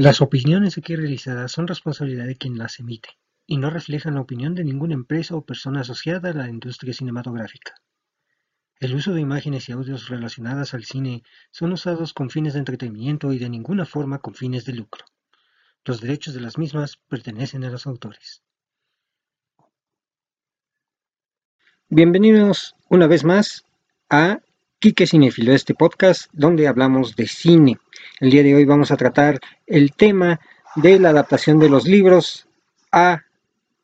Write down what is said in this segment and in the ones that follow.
Las opiniones aquí realizadas son responsabilidad de quien las emite, y no reflejan la opinión de ninguna empresa o persona asociada a la industria cinematográfica. El uso de imágenes y audios relacionadas al cine son usados con fines de entretenimiento y de ninguna forma con fines de lucro. Los derechos de las mismas pertenecen a los autores. Bienvenidos una vez más a Quique Cinefilo, este podcast donde hablamos de cine. El día de hoy vamos a tratar el tema de la adaptación de los libros a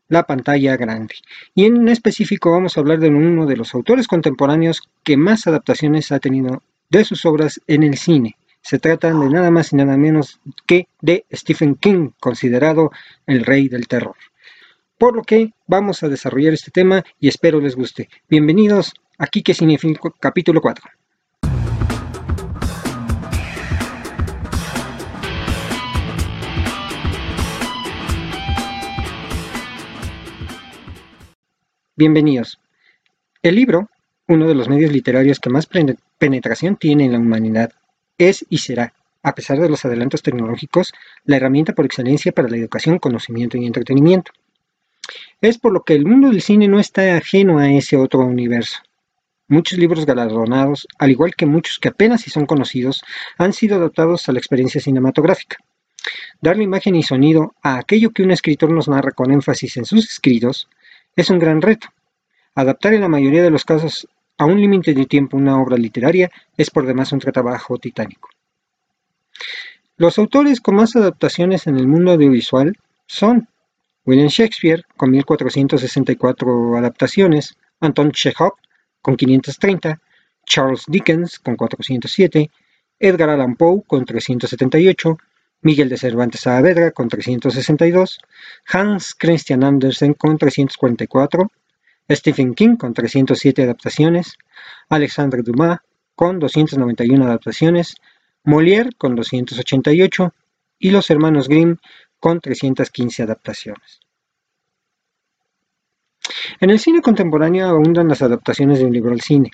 la pantalla grande. Y en específico vamos a hablar de uno de los autores contemporáneos que más adaptaciones ha tenido de sus obras en el cine. Se trata de nada más y nada menos que de Stephen King, considerado el rey del terror. Por lo que vamos a desarrollar este tema y espero les guste. Bienvenidos Aquí que significa capítulo 4. Bienvenidos. El libro, uno de los medios literarios que más penetración tiene en la humanidad, es y será, a pesar de los adelantos tecnológicos, la herramienta por excelencia para la educación, conocimiento y entretenimiento. Es por lo que el mundo del cine no está ajeno a ese otro universo. Muchos libros galardonados, al igual que muchos que apenas si son conocidos, han sido adaptados a la experiencia cinematográfica. Darle imagen y sonido a aquello que un escritor nos narra con énfasis en sus escritos es un gran reto. Adaptar en la mayoría de los casos a un límite de tiempo una obra literaria es por demás un trabajo titánico. Los autores con más adaptaciones en el mundo audiovisual son William Shakespeare, con 1464 adaptaciones, Anton Chekhov, con 530, Charles Dickens con 407, Edgar Allan Poe con 378, Miguel de Cervantes Saavedra con 362, Hans Christian Andersen con 344, Stephen King con 307 adaptaciones, Alexandre Dumas con 291 adaptaciones, Molière con 288 y los hermanos Grimm con 315 adaptaciones. En el cine contemporáneo abundan las adaptaciones de un libro al cine.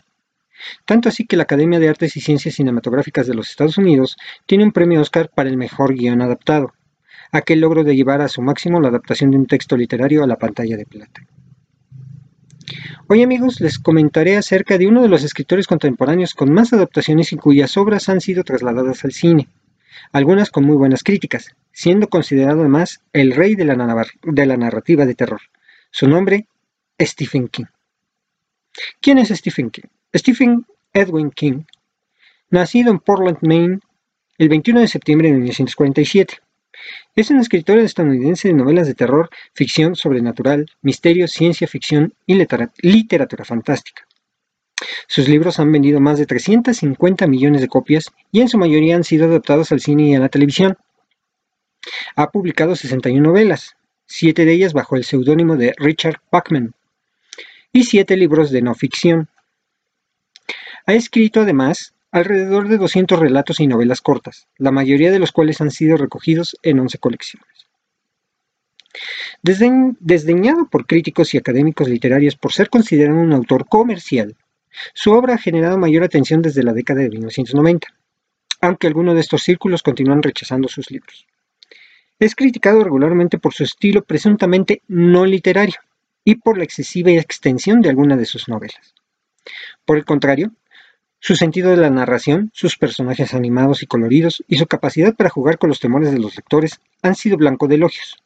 Tanto así que la Academia de Artes y Ciencias Cinematográficas de los Estados Unidos tiene un premio Oscar para el mejor guion adaptado, aquel logro de llevar a su máximo la adaptación de un texto literario a la pantalla de plata. Hoy amigos les comentaré acerca de uno de los escritores contemporáneos con más adaptaciones y cuyas obras han sido trasladadas al cine, algunas con muy buenas críticas, siendo considerado además el rey de la, de la narrativa de terror. Su nombre Stephen King. ¿Quién es Stephen King? Stephen Edwin King, nacido en Portland, Maine, el 21 de septiembre de 1947. Es un escritor estadounidense de novelas de terror, ficción sobrenatural, misterio, ciencia ficción y literatura fantástica. Sus libros han vendido más de 350 millones de copias y en su mayoría han sido adaptados al cine y a la televisión. Ha publicado 61 novelas, siete de ellas bajo el seudónimo de Richard Bachman, y siete libros de no ficción. Ha escrito además alrededor de 200 relatos y novelas cortas, la mayoría de los cuales han sido recogidos en 11 colecciones. desdeñado por críticos y académicos literarios por ser considerado un autor comercial, su obra ha generado mayor atención desde la década de 1990, aunque algunos de estos círculos continúan rechazando sus libros. Es criticado regularmente por su estilo presuntamente no literario, y por la excesiva extensión de alguna de sus novelas. Por el contrario, su sentido de la narración, sus personajes animados y coloridos y su capacidad para jugar con los temores de los lectores han sido blanco de elogios.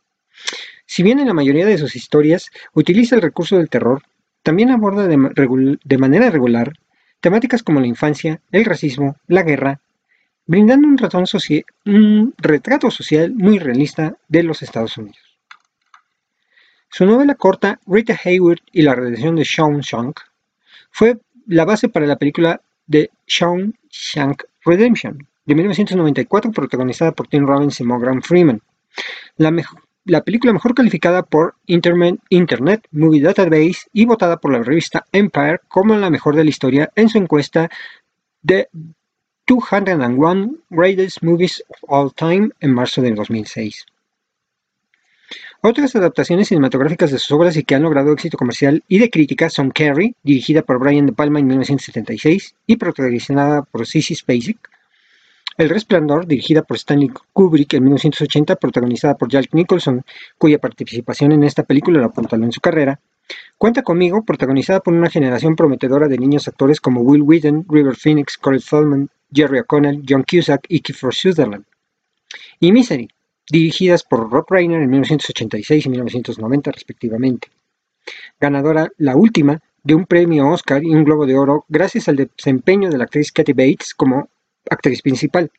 Si bien en la mayoría de sus historias utiliza el recurso del terror, también aborda de, manera regular temáticas como la infancia, el racismo, la guerra, brindando un, un retrato social muy realista de los Estados Unidos. Su novela corta Rita Hayworth y la redención de Shawshank fue la base para la película The Shawshank Redemption de 1994 protagonizada por Tim Robbins y Morgan Freeman. La, película mejor calificada por Internet Movie Database y votada por la revista Empire como la mejor de la historia en su encuesta de 201 Greatest Movies of All Time en marzo de 2006. Otras adaptaciones cinematográficas de sus obras y que han logrado éxito comercial y de crítica son Carrie, dirigida por Brian De Palma en 1976 y protagonizada por Sissy Spacek, El Resplandor, dirigida por Stanley Kubrick en 1980, protagonizada por Jack Nicholson, cuya participación en esta película la apuntaló en su carrera. Cuenta conmigo, protagonizada por una generación prometedora de niños actores como Will Wheaton, River Phoenix, Corey Feldman, Jerry O'Connell, John Cusack y Kiefer Sutherland. Y Misery, dirigidas por Rob Reiner en 1986 y 1990 respectivamente. Ganadora la última de un premio Oscar y un Globo de Oro gracias al desempeño de la actriz Kathy Bates como actriz principal.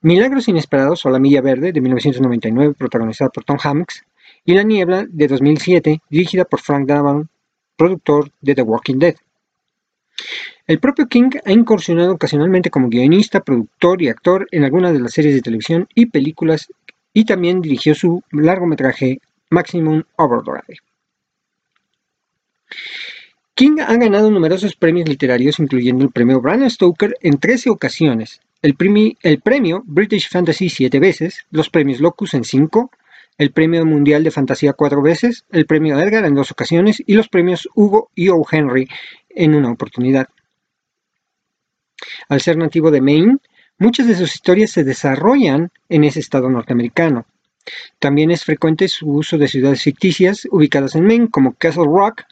Milagros Inesperados o La Milla Verde de 1999 protagonizada por Tom Hanks y La Niebla de 2007 dirigida por Frank Darabont, productor de The Walking Dead. El propio King ha incursionado ocasionalmente como guionista, productor y actor en algunas de las series de televisión y películas y también dirigió su largometraje Maximum Overdrive. King ha ganado numerosos premios literarios, incluyendo el premio Bram Stoker en 13 ocasiones, el, premio British Fantasy 7 veces, los premios Locus en 5, el premio Mundial de Fantasía 4 veces, el premio Edgar en dos ocasiones y los premios Hugo y O. Henry en una oportunidad. Al ser nativo de Maine, muchas de sus historias se desarrollan en ese estado norteamericano. También es frecuente su uso de ciudades ficticias ubicadas en Maine como Castle Rock,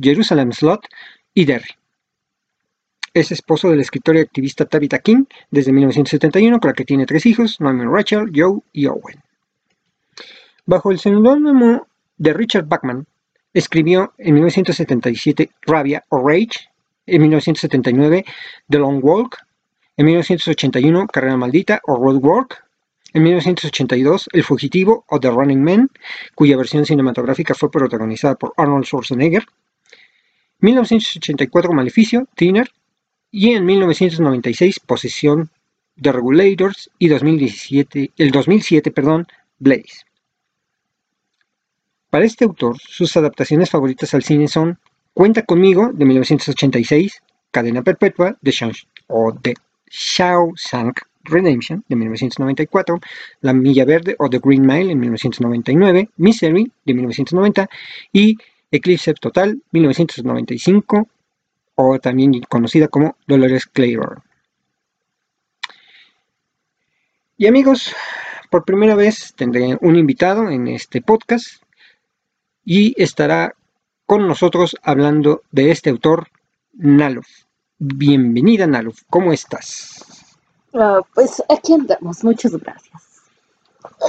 Jerusalem Slot y Derry. Es esposo de la escritora y activista Tabitha King desde 1971, con la que tiene tres hijos, Norman Rachel, Joe y Owen. Bajo el seudónimo de Richard Bachman, escribió en 1977 Rabia o Rage, en 1979 The Long Walk, en 1981 Carrera Maldita o Road Work, en 1982 El Fugitivo o The Running Man, cuya versión cinematográfica fue protagonizada por Arnold Schwarzenegger, 1984 Maleficio, Thinner, y en 1996 Posesión The Regulators y 2017, el 2007 perdón, Blaze. Para este autor, sus adaptaciones favoritas al cine son Cuenta conmigo, de 1986, Cadena Perpetua, de Shang o The Shawshank Redemption, de 1994, La Milla Verde o The Green Mile, en 1999, Misery, de 1990, y Eclipse Total, 1995, o también conocida como Dolores Claiborne. Y amigos, por primera vez tendré un invitado en este podcast y estará con nosotros hablando de este autor, Naluf. Bienvenida, Naluf. ¿Cómo estás? Ah, pues aquí andamos. Muchas gracias.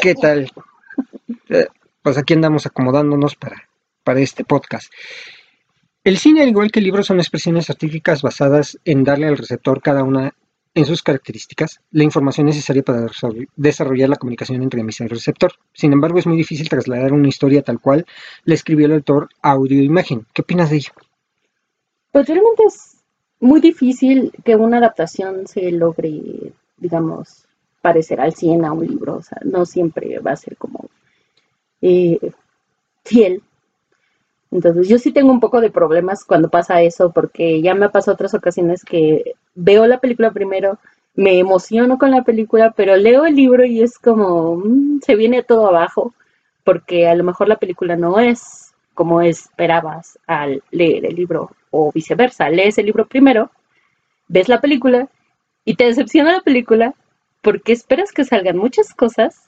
¿Qué tal? Eh, pues aquí andamos acomodándonos para, para este podcast. El cine, al igual que el libro, son expresiones artísticas basadas en darle al receptor cada una en sus características, la información necesaria para desarrollar la comunicación entre emisor y receptor. Sin embargo, es muy difícil trasladar una historia tal cual la escribió el autor audio e imagen. ¿Qué opinas de ello? Pues realmente es muy difícil que una adaptación se logre, digamos, parecer al 100 a un libro. O sea, no siempre va a ser como eh, fiel. Entonces yo sí tengo un poco de problemas cuando pasa eso porque ya me ha pasado otras ocasiones que veo la película primero, me emociono con la película, pero leo el libro y es como, mm, se viene todo abajo, porque a lo mejor la película no es como esperabas al leer el libro, o viceversa, lees el libro primero, ves la película y te decepciona la película porque esperas que salgan muchas cosas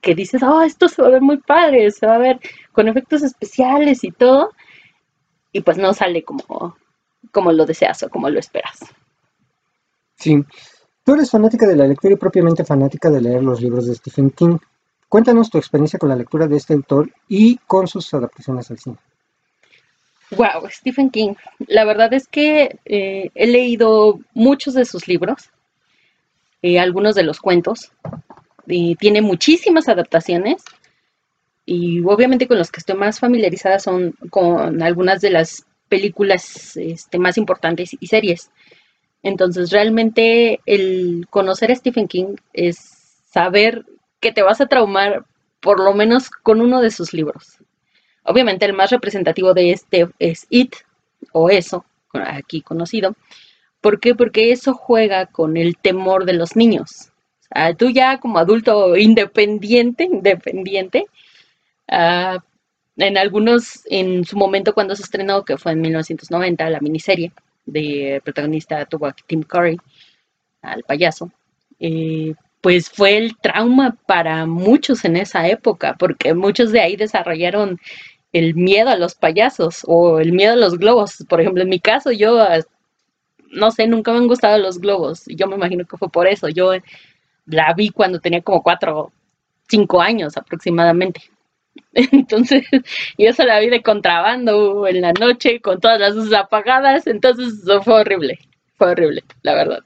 que dices, oh, esto se va a ver muy padre, se va a ver con efectos especiales y todo, y pues no sale como, como lo deseas o como lo esperas. Sí. Tú eres fanática de la lectura y propiamente fanática de leer los libros de Stephen King. Cuéntanos tu experiencia con la lectura de este autor y con sus adaptaciones al cine. Wow, Stephen King. La verdad es que eh, he leído muchos de sus libros, eh, algunos de los cuentos, tiene muchísimas adaptaciones. Y obviamente con los que estoy más familiarizada son con algunas de las películas este, más importantes y series. Entonces, realmente el conocer a Stephen King es saber que te vas a traumar por lo menos con uno de sus libros. Obviamente el más representativo de este es It, o eso, aquí conocido. ¿Por qué? Porque eso juega con el temor de los niños. Tú ya como adulto independiente, independiente, ah, en algunos, en su momento cuando se estrenó, que fue en 1990, la miniserie, de protagonista tuvo a Tim Curry, al payaso. eh, pues fue el trauma para muchos en esa época, porque muchos de ahí desarrollaron el miedo a los payasos o el miedo a los globos. Por ejemplo, en mi caso, yo, no sé, nunca me han gustado los globos. Yo me imagino que fue por eso. Yo la vi cuando tenía como cuatro, cinco años aproximadamente. Entonces, yo se la vi de contrabando en la noche con todas las luces apagadas. Entonces, fue horrible. Fue horrible, la verdad.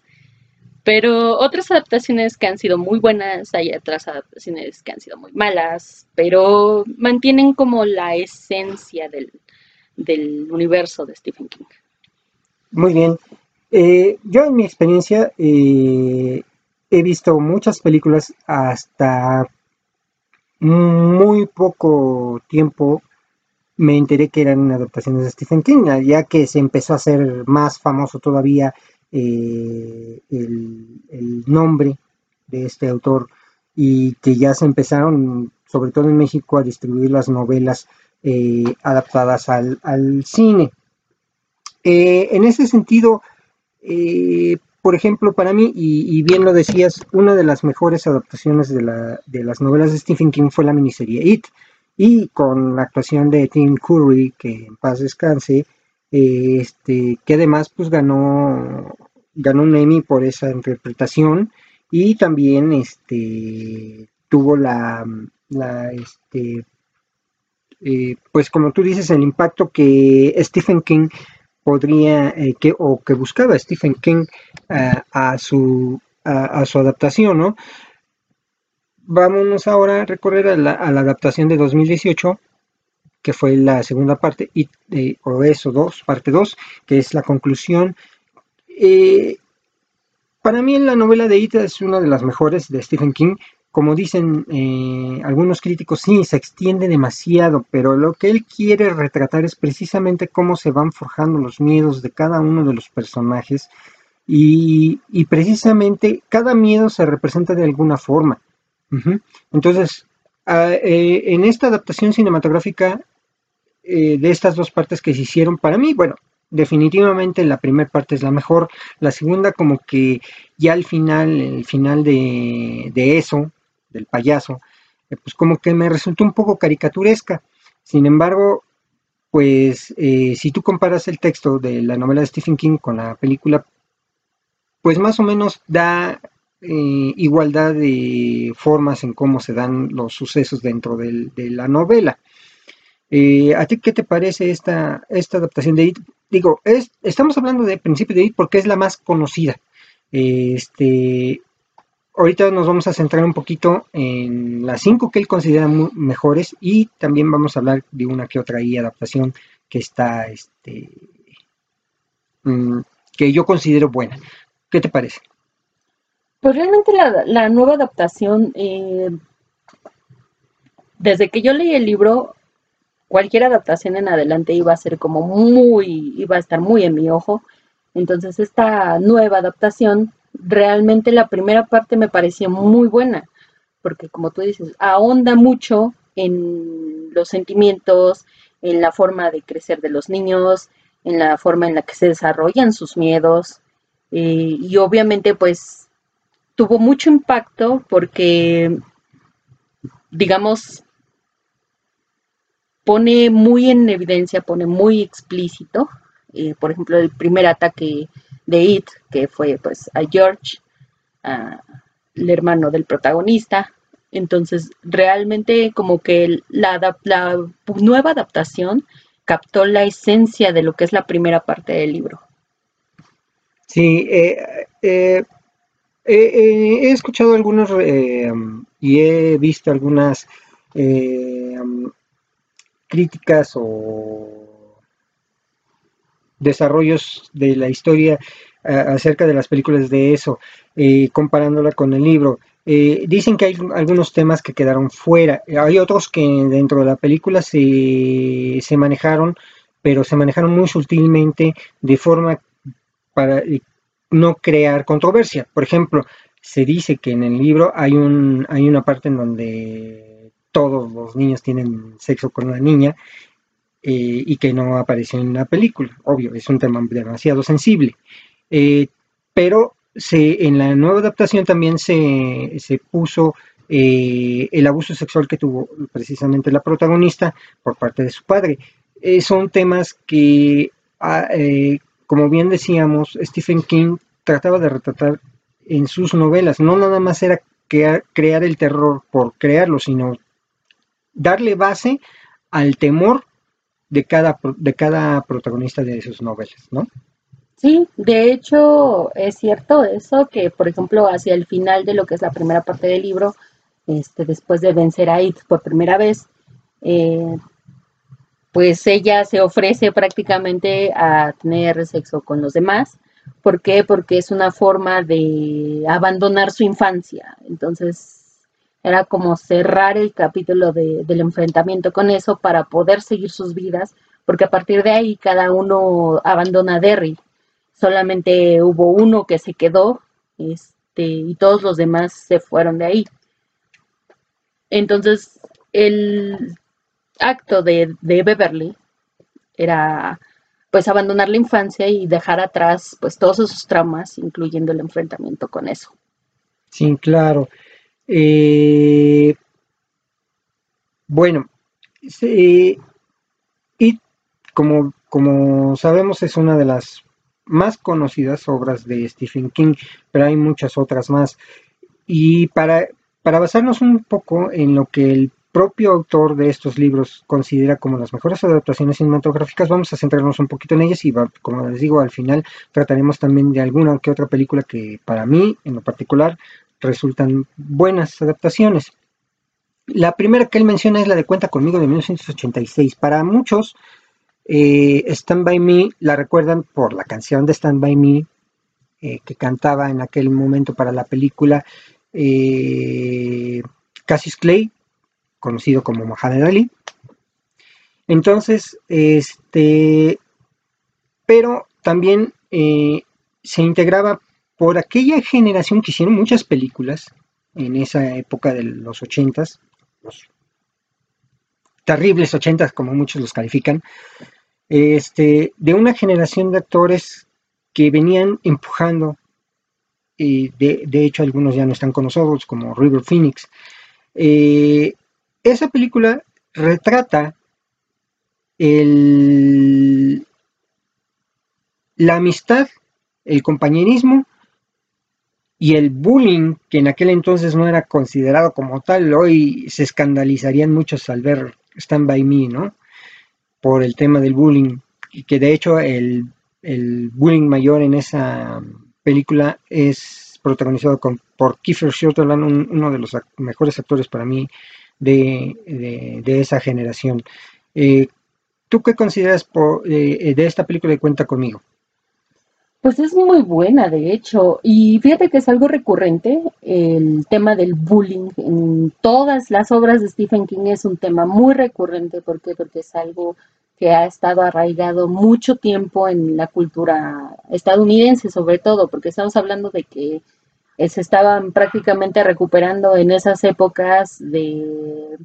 Pero otras adaptaciones que han sido muy buenas, hay otras adaptaciones que han sido muy malas, pero mantienen como la esencia del, universo de Stephen King. Muy bien. Eh, yo en mi experiencia eh, he visto muchas películas hasta muy poco tiempo me enteré que eran adaptaciones de Stephen King, ya que se empezó a hacer más famoso todavía eh, el, nombre de este autor y que ya se empezaron, sobre todo en México, a distribuir las novelas eh, adaptadas al, cine. Eh, en ese sentido, por ejemplo, para mí, y, bien lo decías, una de las mejores adaptaciones de, de, las novelas de Stephen King fue la miniserie It, y con la actuación de Tim Curry, que en paz descanse, este, que además pues ganó, ganó un Emmy por esa interpretación. Y también este, tuvo la, la este, eh, pues como tú dices, el impacto que Stephen King podría, eh, que, o que buscaba Stephen King a, su, a, su adaptación, ¿no? Vámonos ahora a recorrer a la, adaptación de 2018 que fue la segunda parte, y, eh, o eso, dos, parte 2, que es la conclusión. Eh, para mí la novela de Ita es una de las mejores de Stephen King. Como dicen eh, algunos críticos, sí, se extiende demasiado, pero lo que él quiere retratar es precisamente cómo se van forjando los miedos de cada uno de los personajes y, precisamente cada miedo se representa de alguna forma. Entonces, en esta adaptación cinematográfica eh, de estas dos partes que se hicieron, para mí, bueno, definitivamente la primera parte es la mejor, la segunda como que ya al final, el final de, eso, del payaso, eh, pues como que me resultó un poco caricaturesca. Sin embargo, pues eh, si tú comparas el texto de la novela de Stephen King con la película, pues más o menos da igualdad de formas en cómo se dan los sucesos dentro de la novela. Eh, ¿A ti qué te parece esta, esta adaptación de IT? Digo, es, estamos hablando de principio de IT porque es la más conocida. Este, ahorita nos vamos a centrar un poquito en las cinco que él considera mejores y también vamos a hablar de una que otra adaptación que está, este, mm, que yo considero buena. ¿Qué te parece? Pues realmente la, nueva adaptación, eh, desde que yo leí el libro, cualquier adaptación en adelante iba a ser como muy, iba a estar muy en mi ojo. Entonces esta nueva adaptación, realmente la primera parte me pareció muy buena, porque como tú dices, ahonda mucho en los sentimientos, en la forma de crecer de los niños, en la forma en la que se desarrollan sus miedos. Eh, y obviamente pues tuvo mucho impacto porque, digamos, pone muy en evidencia, pone muy explícito, eh, por ejemplo, el primer ataque de It, que fue pues a George, el hermano del protagonista. Entonces, realmente como que la, la nueva adaptación captó la esencia de lo que es la primera parte del libro. Sí, eh, eh, he escuchado algunos y he visto algunas críticas o desarrollos de la historia acerca de las películas de eso, eh, comparándola con el libro. Eh, dicen que hay algunos temas que quedaron fuera, hay otros que dentro de la película se, se manejaron, pero se manejaron muy sutilmente de forma para no crear controversia. Por ejemplo, se dice que en el libro hay, un, hay una parte en donde todos los niños tienen sexo con una niña eh, y que no apareció en la película. Obvio, es un tema demasiado sensible. Eh, pero se, en la nueva adaptación también se, se puso eh, el abuso sexual que tuvo precisamente la protagonista por parte de su padre. Son temas que, ah, como bien decíamos, Stephen King trataba de retratar en sus novelas. No nada más era crear el terror por crearlo, sino darle base al temor de cada, de cada protagonista de sus novelas, ¿no? Sí, de hecho es cierto eso, que por ejemplo hacia el final de lo que es la primera parte del libro, este, después de vencer a It por primera vez, eh, pues ella se ofrece prácticamente a tener sexo con los demás. ¿Por qué? Porque es una forma de abandonar su infancia. Entonces, era como cerrar el capítulo del enfrentamiento con eso para poder seguir sus vidas, porque a partir de ahí cada uno abandona a Derry. Solamente hubo uno que se quedó este, y todos los demás se fueron de ahí. Entonces, el acto de, Beverly era pues abandonar la infancia y dejar atrás pues todos esos traumas, incluyendo el enfrentamiento con eso. Sí, claro. Eh, bueno, y como, como sabemos es una de las más conocidas obras de Stephen King, pero hay muchas otras más. Y para, para basarnos un poco en lo que el propio autor de estos libros considera como las mejores adaptaciones cinematográficas, vamos a centrarnos un poquito en ellas y, como les digo, al final trataremos también de alguna que otra película que para mí, en lo particular, resultan buenas adaptaciones. La primera que él menciona es la de Cuenta conmigo de 1986. Para muchos, eh, Stand By Me la recuerdan por la canción de Stand By Me eh, que cantaba en aquel momento para la película eh, Cassius Clay, conocido como Muhammad Ali. Entonces, este, pero también eh, se integraba por aquella generación que hicieron muchas películas en esa época de los ochentas, los terribles ochentas como muchos los califican, este, de una generación de actores que venían empujando y de, hecho algunos ya no están con nosotros, como River Phoenix. Eh, esa película retrata el, la amistad, el compañerismo y el bullying, que en aquel entonces no era considerado como tal, hoy se escandalizarían muchos al ver Stand By Me, ¿no? Por el tema del bullying, y que de hecho el, el bullying mayor en esa película es protagonizado por Kiefer Sutherland, uno de los mejores actores para mí de, esa generación. Eh, ¿Tú qué consideras eh, de esta película de Cuenta conmigo? Pues es muy buena, de hecho, y fíjate que es algo recurrente, el tema del bullying en todas las obras de Stephen King es un tema muy recurrente, ¿por qué? Porque es algo que ha estado arraigado mucho tiempo en la cultura estadounidense, sobre todo, porque estamos hablando de que se estaban prácticamente recuperando en esas épocas de,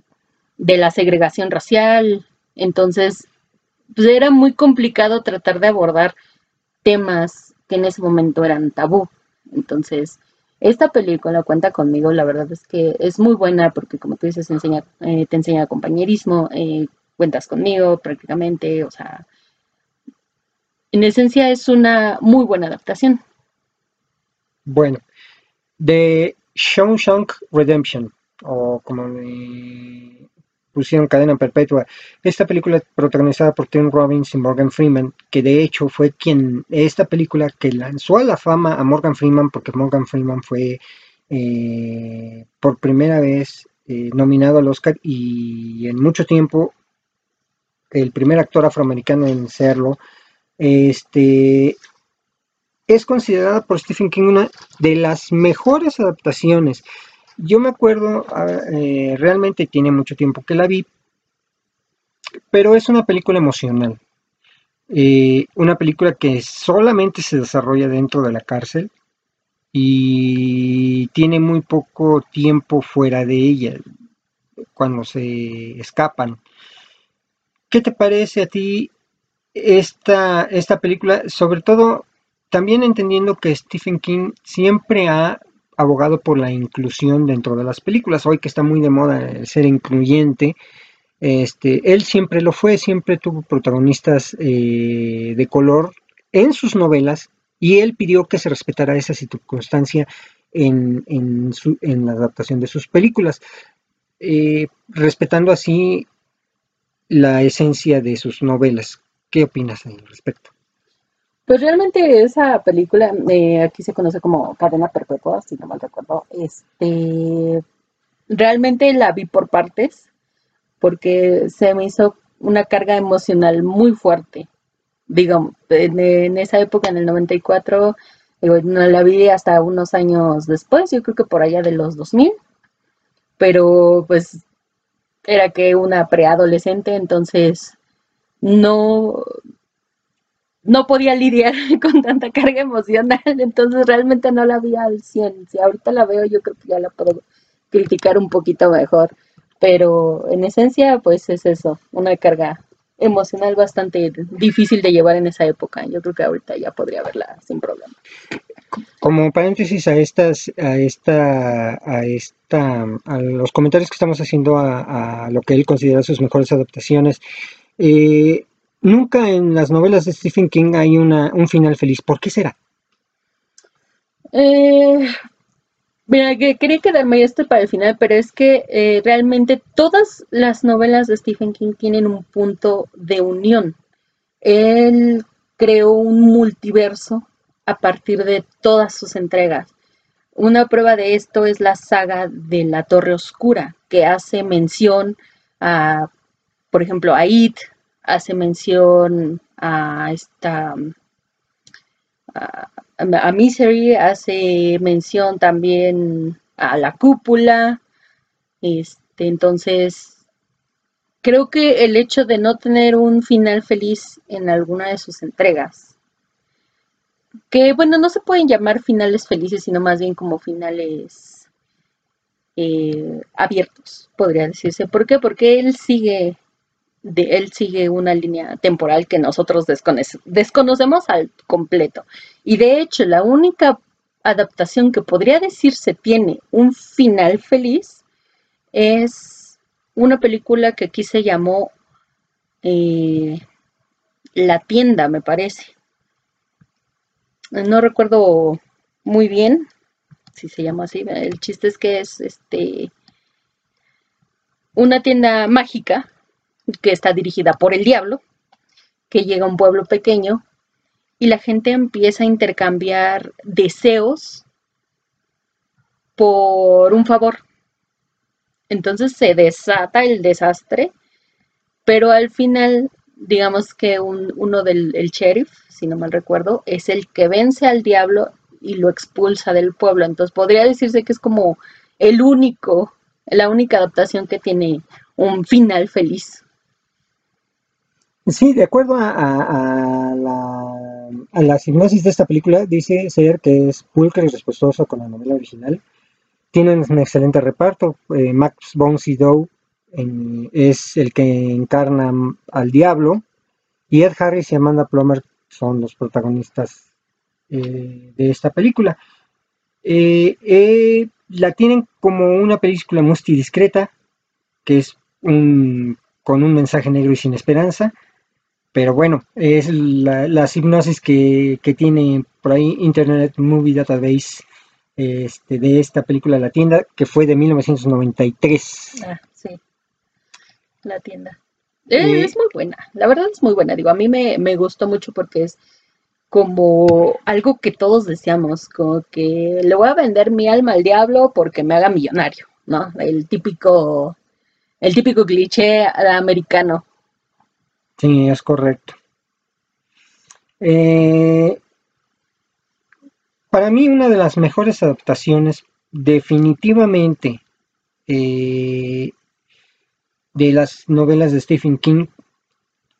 de la segregación racial, entonces pues era muy complicado tratar de abordar temas que en ese momento eran tabú. Entonces, esta película cuenta conmigo, la verdad es que es muy buena porque como tú dices, enseña, eh, te enseña compañerismo, eh, cuentas conmigo prácticamente, o sea, en esencia es una muy buena adaptación. Bueno, de Shawshank Redemption, o como me pusieron cadena perpetua, esta película protagonizada por Tim Robbins y Morgan Freeman, que de hecho fue quien, esta película que lanzó a la fama a Morgan Freeman, porque Morgan Freeman fue eh, por primera vez eh, nominado al Oscar y en mucho tiempo el primer actor afroamericano en serlo, este, es considerada por Stephen King una de las mejores adaptaciones. Yo me acuerdo, eh, realmente tiene mucho tiempo que la vi, pero es una película emocional. Eh, una película que solamente se desarrolla dentro de la cárcel y tiene muy poco tiempo fuera de ella cuando se escapan. ¿Qué te parece a ti esta, esta película? Sobre todo también entendiendo que Stephen King siempre ha abogado por la inclusión dentro de las películas. Hoy que está muy de moda el ser incluyente, este, él siempre lo fue, siempre tuvo protagonistas eh, de color en sus novelas y él pidió que se respetara esa circunstancia en, la adaptación de sus películas, eh, respetando así la esencia de sus novelas. ¿Qué opinas al respecto? Pues realmente esa película, eh, aquí se conoce como Cadena Perpetua, si no mal recuerdo, este, realmente la vi por partes, porque se me hizo una carga emocional muy fuerte. Digo, en, esa época, en el 94, no la vi hasta unos años después, yo creo que por allá de los 2000, pero pues era que una preadolescente, entonces no, no podía lidiar con tanta carga emocional, entonces realmente no la vi al 100. Si ahorita la veo, yo creo que ya la puedo criticar un poquito mejor, pero en esencia, pues es eso, una carga emocional bastante difícil de llevar en esa época. Yo creo que ahorita ya podría verla sin problema. Como paréntesis a estas, a esta, a esta, a los comentarios que estamos haciendo a, lo que él considera sus mejores adaptaciones, eh, nunca en las novelas de Stephen King hay una, un final feliz. ¿Por qué será? Eh, Mira, que quería quedarme esto para el final, pero es que eh, realmente todas las novelas de Stephen King tienen un punto de unión. Él creó un multiverso a partir de todas sus entregas. Una prueba de esto es la saga de la Torre Oscura, que hace mención a, por ejemplo, a It, hace mención a esta a Misery hace mención también a la cúpula. Este, entonces, creo que el hecho de no tener un final feliz en alguna de sus entregas, que bueno, no se pueden llamar finales felices, sino más bien como finales eh, abiertos, podría decirse. ¿Por qué? Porque él sigue de él sigue una línea temporal que nosotros desconocemos al completo. Y de hecho, la única adaptación que podría decirse tiene un final feliz es una película que aquí se llamó eh, La tienda, me parece. No recuerdo muy bien si se llama así. El chiste es que es este una tienda mágica que está dirigida por el diablo, que llega a un pueblo pequeño y la gente empieza a intercambiar deseos por un favor. Entonces se desata el desastre, pero al final, digamos que uno del el sheriff, si no mal recuerdo, es el que vence al diablo y lo expulsa del pueblo. Entonces podría decirse que es como el único, la única adaptación que tiene un final feliz. Sí, de acuerdo a, la, a la de esta película, dice ser que es pulcra y respetuosa con la novela original. Tienen un excelente reparto. Eh, Max von Sydow es el que encarna al diablo. Y Ed Harris y Amanda Plummer son los protagonistas eh, de esta película. Eh, la tienen como una película muy discreta, que es un, con un mensaje negro y sin esperanza pero bueno, es la, la hipnosis que, tiene por ahí Internet Movie Database este, de esta película La Tienda, que fue de 1993. Ah, sí, La Tienda. Eh, es muy buena, la verdad es muy buena. Digo, a mí me, me gustó mucho porque es como algo que todos deseamos, como que le voy a vender mi alma al diablo porque me haga millonario, ¿no? El típico, el típico cliché americano. Sí, es correcto. Eh, para mí una de las mejores adaptaciones definitivamente eh, de las novelas de Stephen King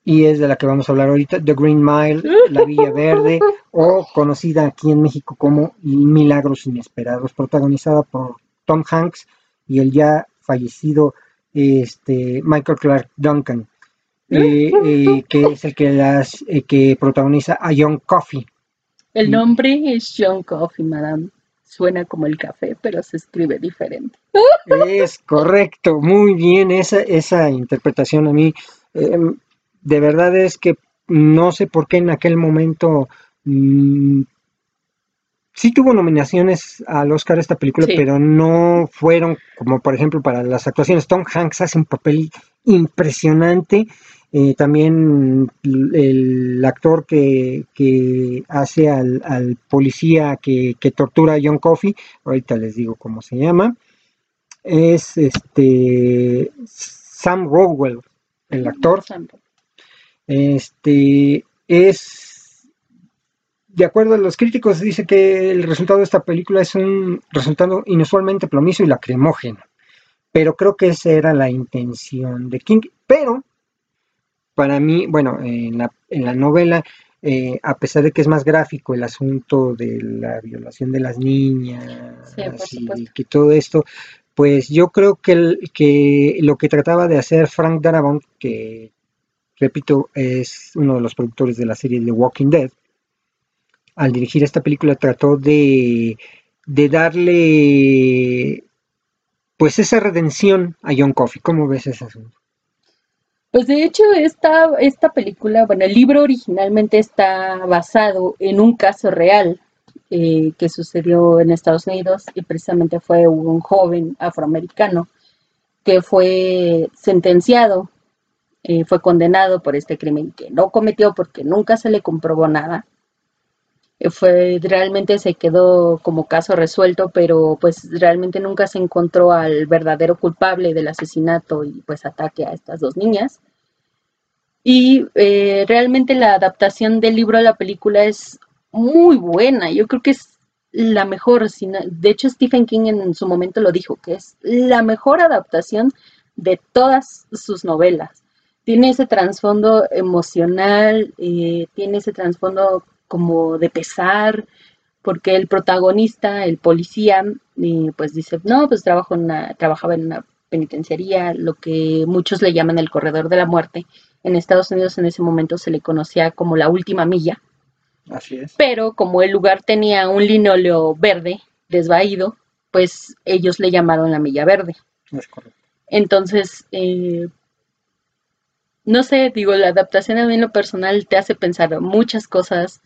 y es de la que vamos a hablar ahorita, The Green Mile, La Villa Verde o conocida aquí en México como Milagros Inesperados, protagonizada por Tom Hanks y el ya fallecido este, Michael Clark Duncan. Eh, eh, que es el que las eh, que protagoniza a John Coffey. El nombre es John Coffey, madame. Suena como el café, pero se escribe diferente. Es correcto, muy bien esa, esa interpretación a mí. Em, de verdad es que no sé por qué en aquel momento mm, sí tuvo nominaciones al Oscar esta película, pero no fueron como por ejemplo para las actuaciones. Tom Hanks hace un papel impresionante. Eh, también el actor que, hace al, policía que, tortura a John Coffey, ahorita les digo cómo se llama, es este Sam Rockwell, el actor. Este es, de acuerdo a los críticos, dice que el resultado de esta película es un resultado inusualmente plomizo y lacrimógeno. Pero creo que esa era la intención de King. Pero para mí, bueno, en la, en la novela, eh, a pesar de que es más gráfico el asunto de la violación de las niñas y que todo esto, pues yo creo que, que lo que trataba de hacer Frank Darabont, que repito, es uno de los productores de la serie The Walking Dead, al dirigir esta película trató de, de darle pues esa redención a John Coffey. ¿Cómo ves ese asunto? Pues de hecho esta, esta película, bueno, el libro originalmente está basado en un caso real eh, que sucedió en Estados Unidos y precisamente fue un joven afroamericano que fue sentenciado eh, fue condenado por este crimen que no cometió porque nunca se le comprobó nada. Fue, realmente se quedó como caso resuelto, pero pues realmente nunca se encontró al verdadero culpable del asesinato y pues ataque a estas dos niñas. Y eh, realmente la adaptación del libro a la película es muy buena. Yo creo que es la mejor. De hecho, Stephen King en su momento lo dijo, que es la mejor adaptación de todas sus novelas tiene ese trasfondo emocional, eh, tiene ese trasfondo como de pesar, porque el protagonista, el policía, eh, pues dice, no, pues trabajo en una, trabajaba en una penitenciaría, lo que muchos le llaman el corredor de la muerte. En Estados Unidos en ese momento se le conocía como la última milla. Así es. Pero como el lugar tenía un linóleo verde, desvaído, pues ellos le llamaron la milla verde. Es correcto. Entonces, eh, no sé, digo, la adaptación a mí en lo personal te hace pensar muchas cosas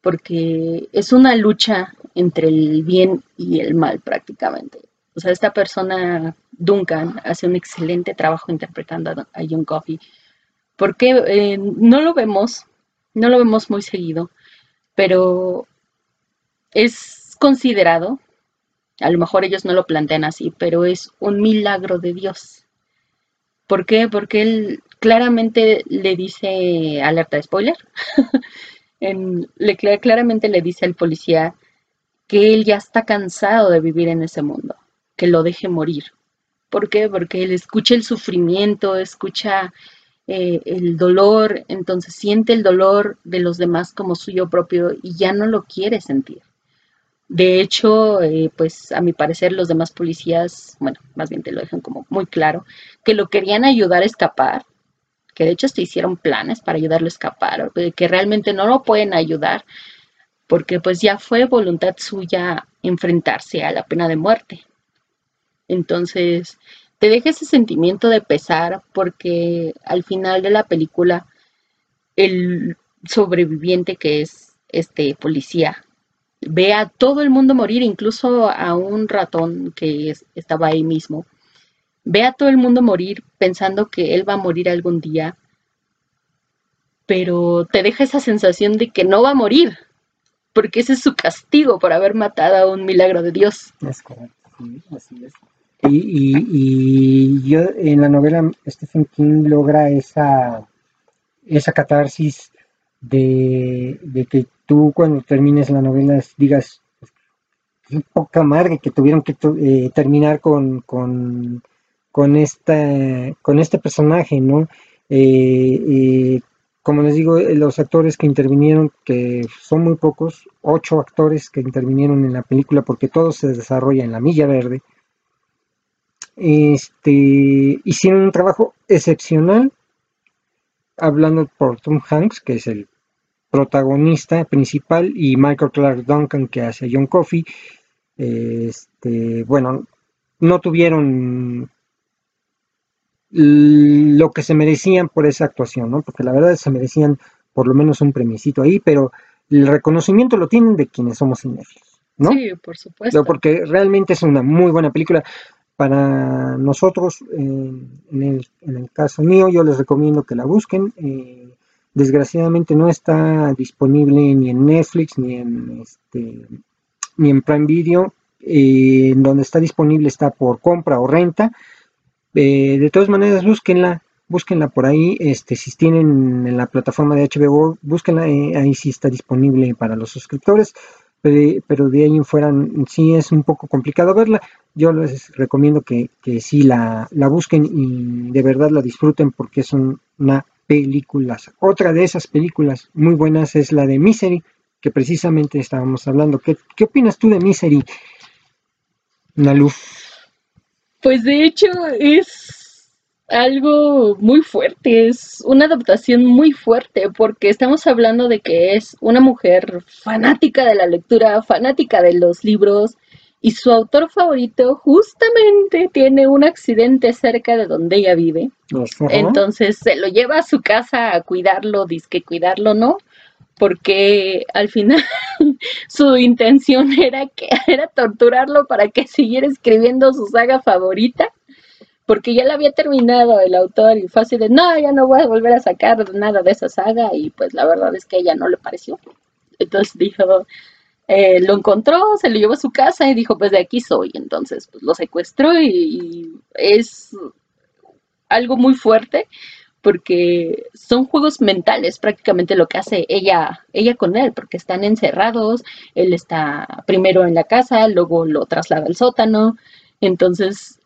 porque es una lucha entre el bien y el mal prácticamente. O sea, esta persona, Duncan, hace un excelente trabajo interpretando a John Coffey porque eh, no lo vemos, no lo vemos muy seguido, pero es considerado, a lo mejor ellos no lo plantean así, pero es un milagro de Dios. ¿Por qué? Porque él claramente le dice, alerta de spoiler, le, claramente le dice al policía que él ya está cansado de vivir en ese mundo, que lo deje morir. ¿Por qué? Porque él escucha el sufrimiento, escucha eh, el dolor, entonces siente el dolor de los demás como suyo propio y ya no lo quiere sentir. De hecho, eh, pues a mi parecer los demás policías, bueno, más bien te lo dejan como muy claro, que lo querían ayudar a escapar, que de hecho se hicieron planes para ayudarlo a escapar, que realmente no lo pueden ayudar, porque pues ya fue voluntad suya enfrentarse a la pena de muerte. Entonces, te deja ese sentimiento de pesar porque al final de la película, el sobreviviente que es este policía ve a todo el mundo morir, incluso a un ratón que estaba ahí mismo ve a todo el mundo morir pensando que él va a morir algún día, pero te deja esa sensación de que no va a morir, porque ese es su castigo por haber matado a un milagro de Dios. Es correcto, así es. Y, yo en la novela Stephen King logra esa, esa catarsis de, que tú cuando termines la novela digas, qué poca madre que tuvieron que eh, terminar con, esta, con este personaje, ¿no? Eh, eh, como les digo, los actores que intervinieron, que son muy pocos, ocho actores que intervinieron en la película, porque todo se desarrolla en la Milla Verde, este, hicieron un trabajo excepcional, hablando por Tom Hanks, que es el protagonista principal y Michael Clark Duncan que hace a John Coffey. Este, bueno, no tuvieron lo que se merecían por esa actuación, ¿no? Porque la verdad se merecían por lo menos un premisito ahí, pero el reconocimiento lo tienen de quienes somos cinéfilos, ¿no? Sí, por supuesto. Porque realmente es una muy buena película. Para nosotros, eh, en, el, caso mío, yo les recomiendo que la busquen. Eh, desgraciadamente no está disponible ni en Netflix ni en este ni en Prime Video. Eh, donde está disponible está por compra o renta. De todas maneras, búsquenla, búsquenla por ahí. Este, si tienen en la plataforma de HBO, búsquenla, ahí sí está disponible para los suscriptores pero de ahí en fuera sí es un poco complicado verla. Yo les recomiendo que, que sí la, busquen y de verdad la disfruten porque es una película. Otra de esas películas muy buenas es la de Misery, que precisamente estábamos hablando. ¿Qué, qué opinas tú de Misery, Nalu? Pues de hecho es algo muy fuerte, es una adaptación muy fuerte, porque estamos hablando de que es una mujer fanática de la lectura, fanática de los libros, y su autor favorito justamente tiene un accidente cerca de donde ella vive. Entonces se lo lleva a su casa a cuidarlo, que cuidarlo, ¿no? Porque al final su intención era que era torturarlo para que siguiera escribiendo su saga favorita porque ya la había terminado el autor y fue así de, no, ya no voy a volver a sacar nada de esa saga y pues la verdad es que a ella no le pareció. Entonces dijo, eh, lo encontró, se lo llevó a su casa y dijo, pues de aquí soy. Entonces pues lo secuestró y, es algo muy fuerte porque son juegos mentales prácticamente lo que hace ella, ella con él, porque están encerrados, él está primero en la casa, luego lo traslada al sótano, entonces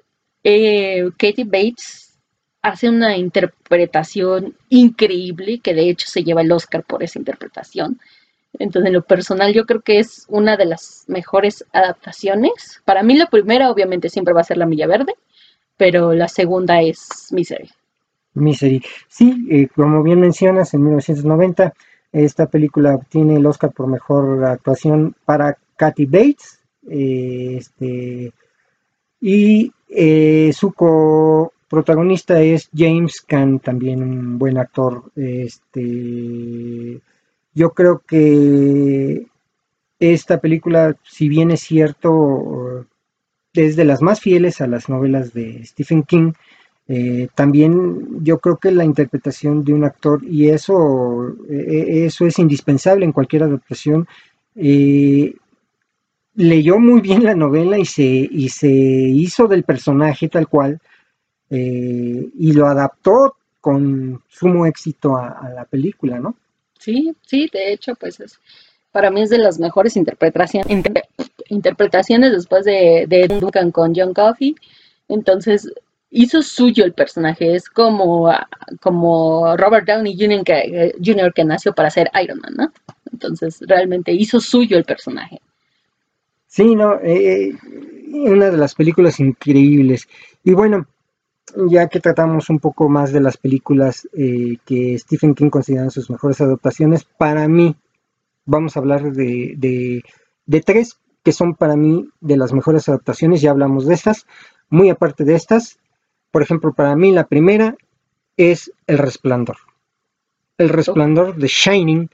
eh, Katie Bates hace una interpretación increíble, que de hecho se lleva el Oscar por esa interpretación. Entonces, en lo personal, yo creo que es una de las mejores adaptaciones. Para mí, la primera, obviamente, siempre va a ser La Milla Verde, pero la segunda es Misery. Misery. Sí, eh, como bien mencionas, en 1990 esta película obtiene el Oscar por mejor actuación para Katy Bates. Eh, este, y eh, su coprotagonista es James Caan, también un buen actor. Este, yo creo que esta película, si bien es cierto, es de las más fieles a las novelas de Stephen King, eh, también yo creo que la interpretación de un actor, y eso, eh, eso es indispensable en cualquier adaptación, leyó muy bien la novela y se, y se hizo del personaje tal cual eh, y lo adaptó con sumo éxito a, la película, ¿no? Sí, sí, de hecho, pues es, para mí es de las mejores interpretaciones, interpretaciones después de, de Duncan con John Coffey. Entonces, hizo suyo el personaje. Es como, como Robert Downey Jr. Que, nació para ser Iron Man, ¿no? Entonces, realmente hizo suyo el personaje. Sí, no, eh, eh, una de las películas increíbles. Y bueno, ya que tratamos un poco más de las películas eh, que Stephen King considera sus mejores adaptaciones, para mí, vamos a hablar de, de, de, tres que son para mí de las mejores adaptaciones, ya hablamos de estas, muy aparte de estas, por ejemplo, para mí la primera es El Resplandor. El Resplandor de Shining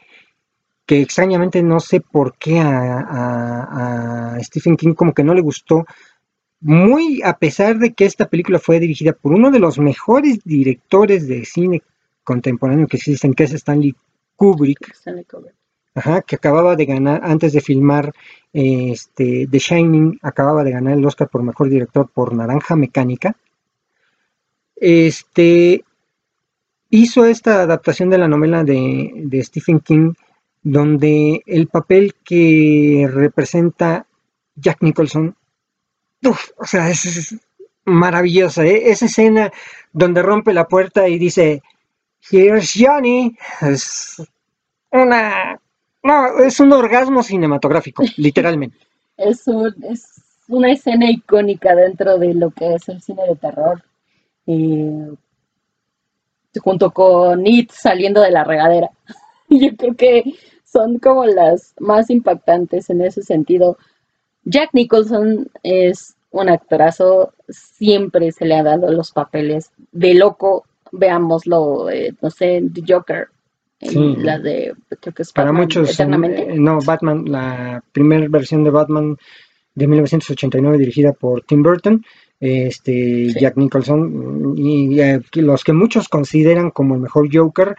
que extrañamente no sé por qué a, Stephen King como que no le gustó, muy a pesar de que esta película fue dirigida por uno de los mejores directores de cine contemporáneo que existen, que es Stanley Kubrick. Ajá, que acababa de ganar, antes de filmar este, The Shining, acababa de ganar el Oscar por mejor director por Naranja Mecánica. Este hizo esta adaptación de la novela de, de Stephen King donde el papel que representa Jack Nicholson, o sea, es, maravillosa. ¿eh? Esa escena donde rompe la puerta y dice, Here's Johnny, es una... No, es un orgasmo cinematográfico, literalmente. es, es una escena icónica dentro de lo que es el cine de terror. Junto con It saliendo de la regadera. Yo creo que son como las más impactantes en ese sentido. Jack Nicholson es un actorazo, siempre se le ha dado los papeles de loco, veámoslo, eh, no sé, The Joker, la de, creo que es Para muchos, eh, no, Batman, la primera versión de Batman de 1989 dirigida por Tim Burton, este Jack Nicholson y eh, los que muchos consideran como el mejor Joker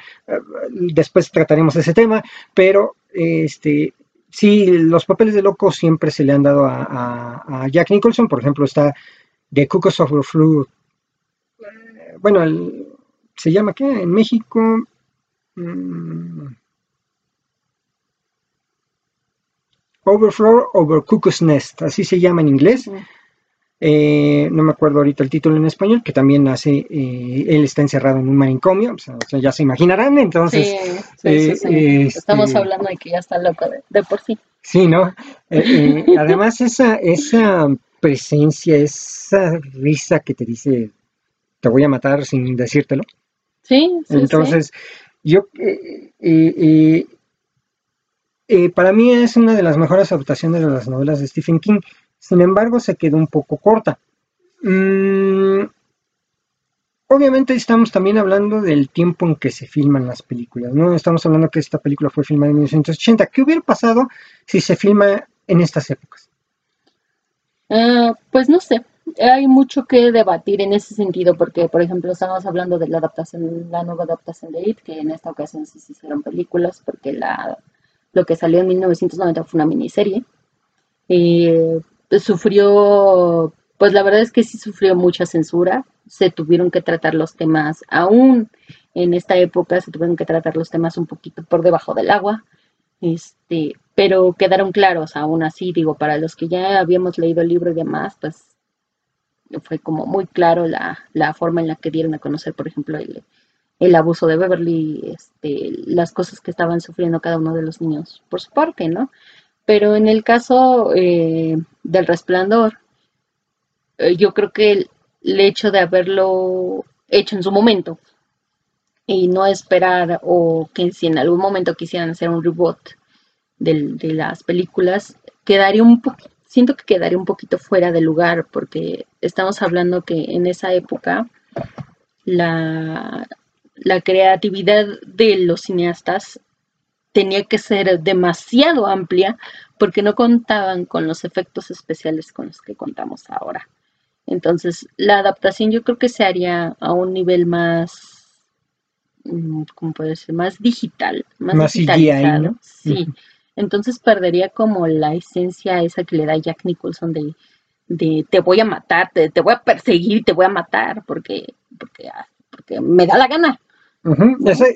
después trataremos ese tema pero este sí, los papeles de loco siempre se le han dado a, Jack Nicholson. Por ejemplo, está The Cuckoo's Overflow. Eh, bueno, se llama ¿qué? En México. Mm, Overflow over Cuckoo's Nest, así se llama en inglés. Eh, no me acuerdo ahorita el título en español, que también hace, eh, él está encerrado en un manicomio, ya se imaginarán, entonces... Eh, este Estamos hablando de que ya está loco de, por sí. Sí, ¿no? además esa, esa presencia, esa risa que te dice, te voy a matar sin decírtelo. Sí, sí Entonces, yo... para mí es una de las mejores adaptaciones de las novelas de Stephen King sin embargo, se quedó un poco corta. Mm, obviamente estamos también hablando del tiempo en que se filman las películas, ¿no? Estamos hablando que esta película fue filmada en 1980. ¿Qué hubiera pasado si se filma en estas épocas? Ah, pues no sé, hay mucho que debatir en ese sentido, porque, por ejemplo, estamos hablando de la adaptación, la nueva adaptación de It, que en esta ocasión sí se hicieron películas, porque la, lo que salió en 1990 fue una miniserie. Eh, sufrió, pues la verdad es que sí sufrió mucha censura, se tuvieron que tratar los temas, aún en esta época se tuvieron que tratar los temas un poquito por debajo del agua, este, pero quedaron claros aún así, digo, para los que ya habíamos leído el libro y demás, pues fue como muy claro la, la forma en la que dieron a conocer, por ejemplo, el, el abuso de Beverly, este, las cosas que estaban sufriendo cada uno de los niños por su parte, ¿no? Pero en el caso eh, del resplandor, eh, yo creo que el, hecho de haberlo hecho en su momento y no esperar o que si en algún momento quisieran hacer un reboot de, las películas, quedaría un poquito, siento que quedaría un poquito fuera de lugar porque estamos hablando que en esa época la creatividad de los cineastas tenía que ser demasiado amplia porque no contaban con los efectos especiales con los que contamos ahora. Entonces, la adaptación yo creo que se haría a un nivel más, mm, ¿cómo puede ser? Más digital, más, digitalizado. Sí. Entonces perdería como la esencia esa que le da Jack Nicholson de, de te voy a matar, te, voy a perseguir, te voy a matar, porque, porque, ah, porque me da la gana.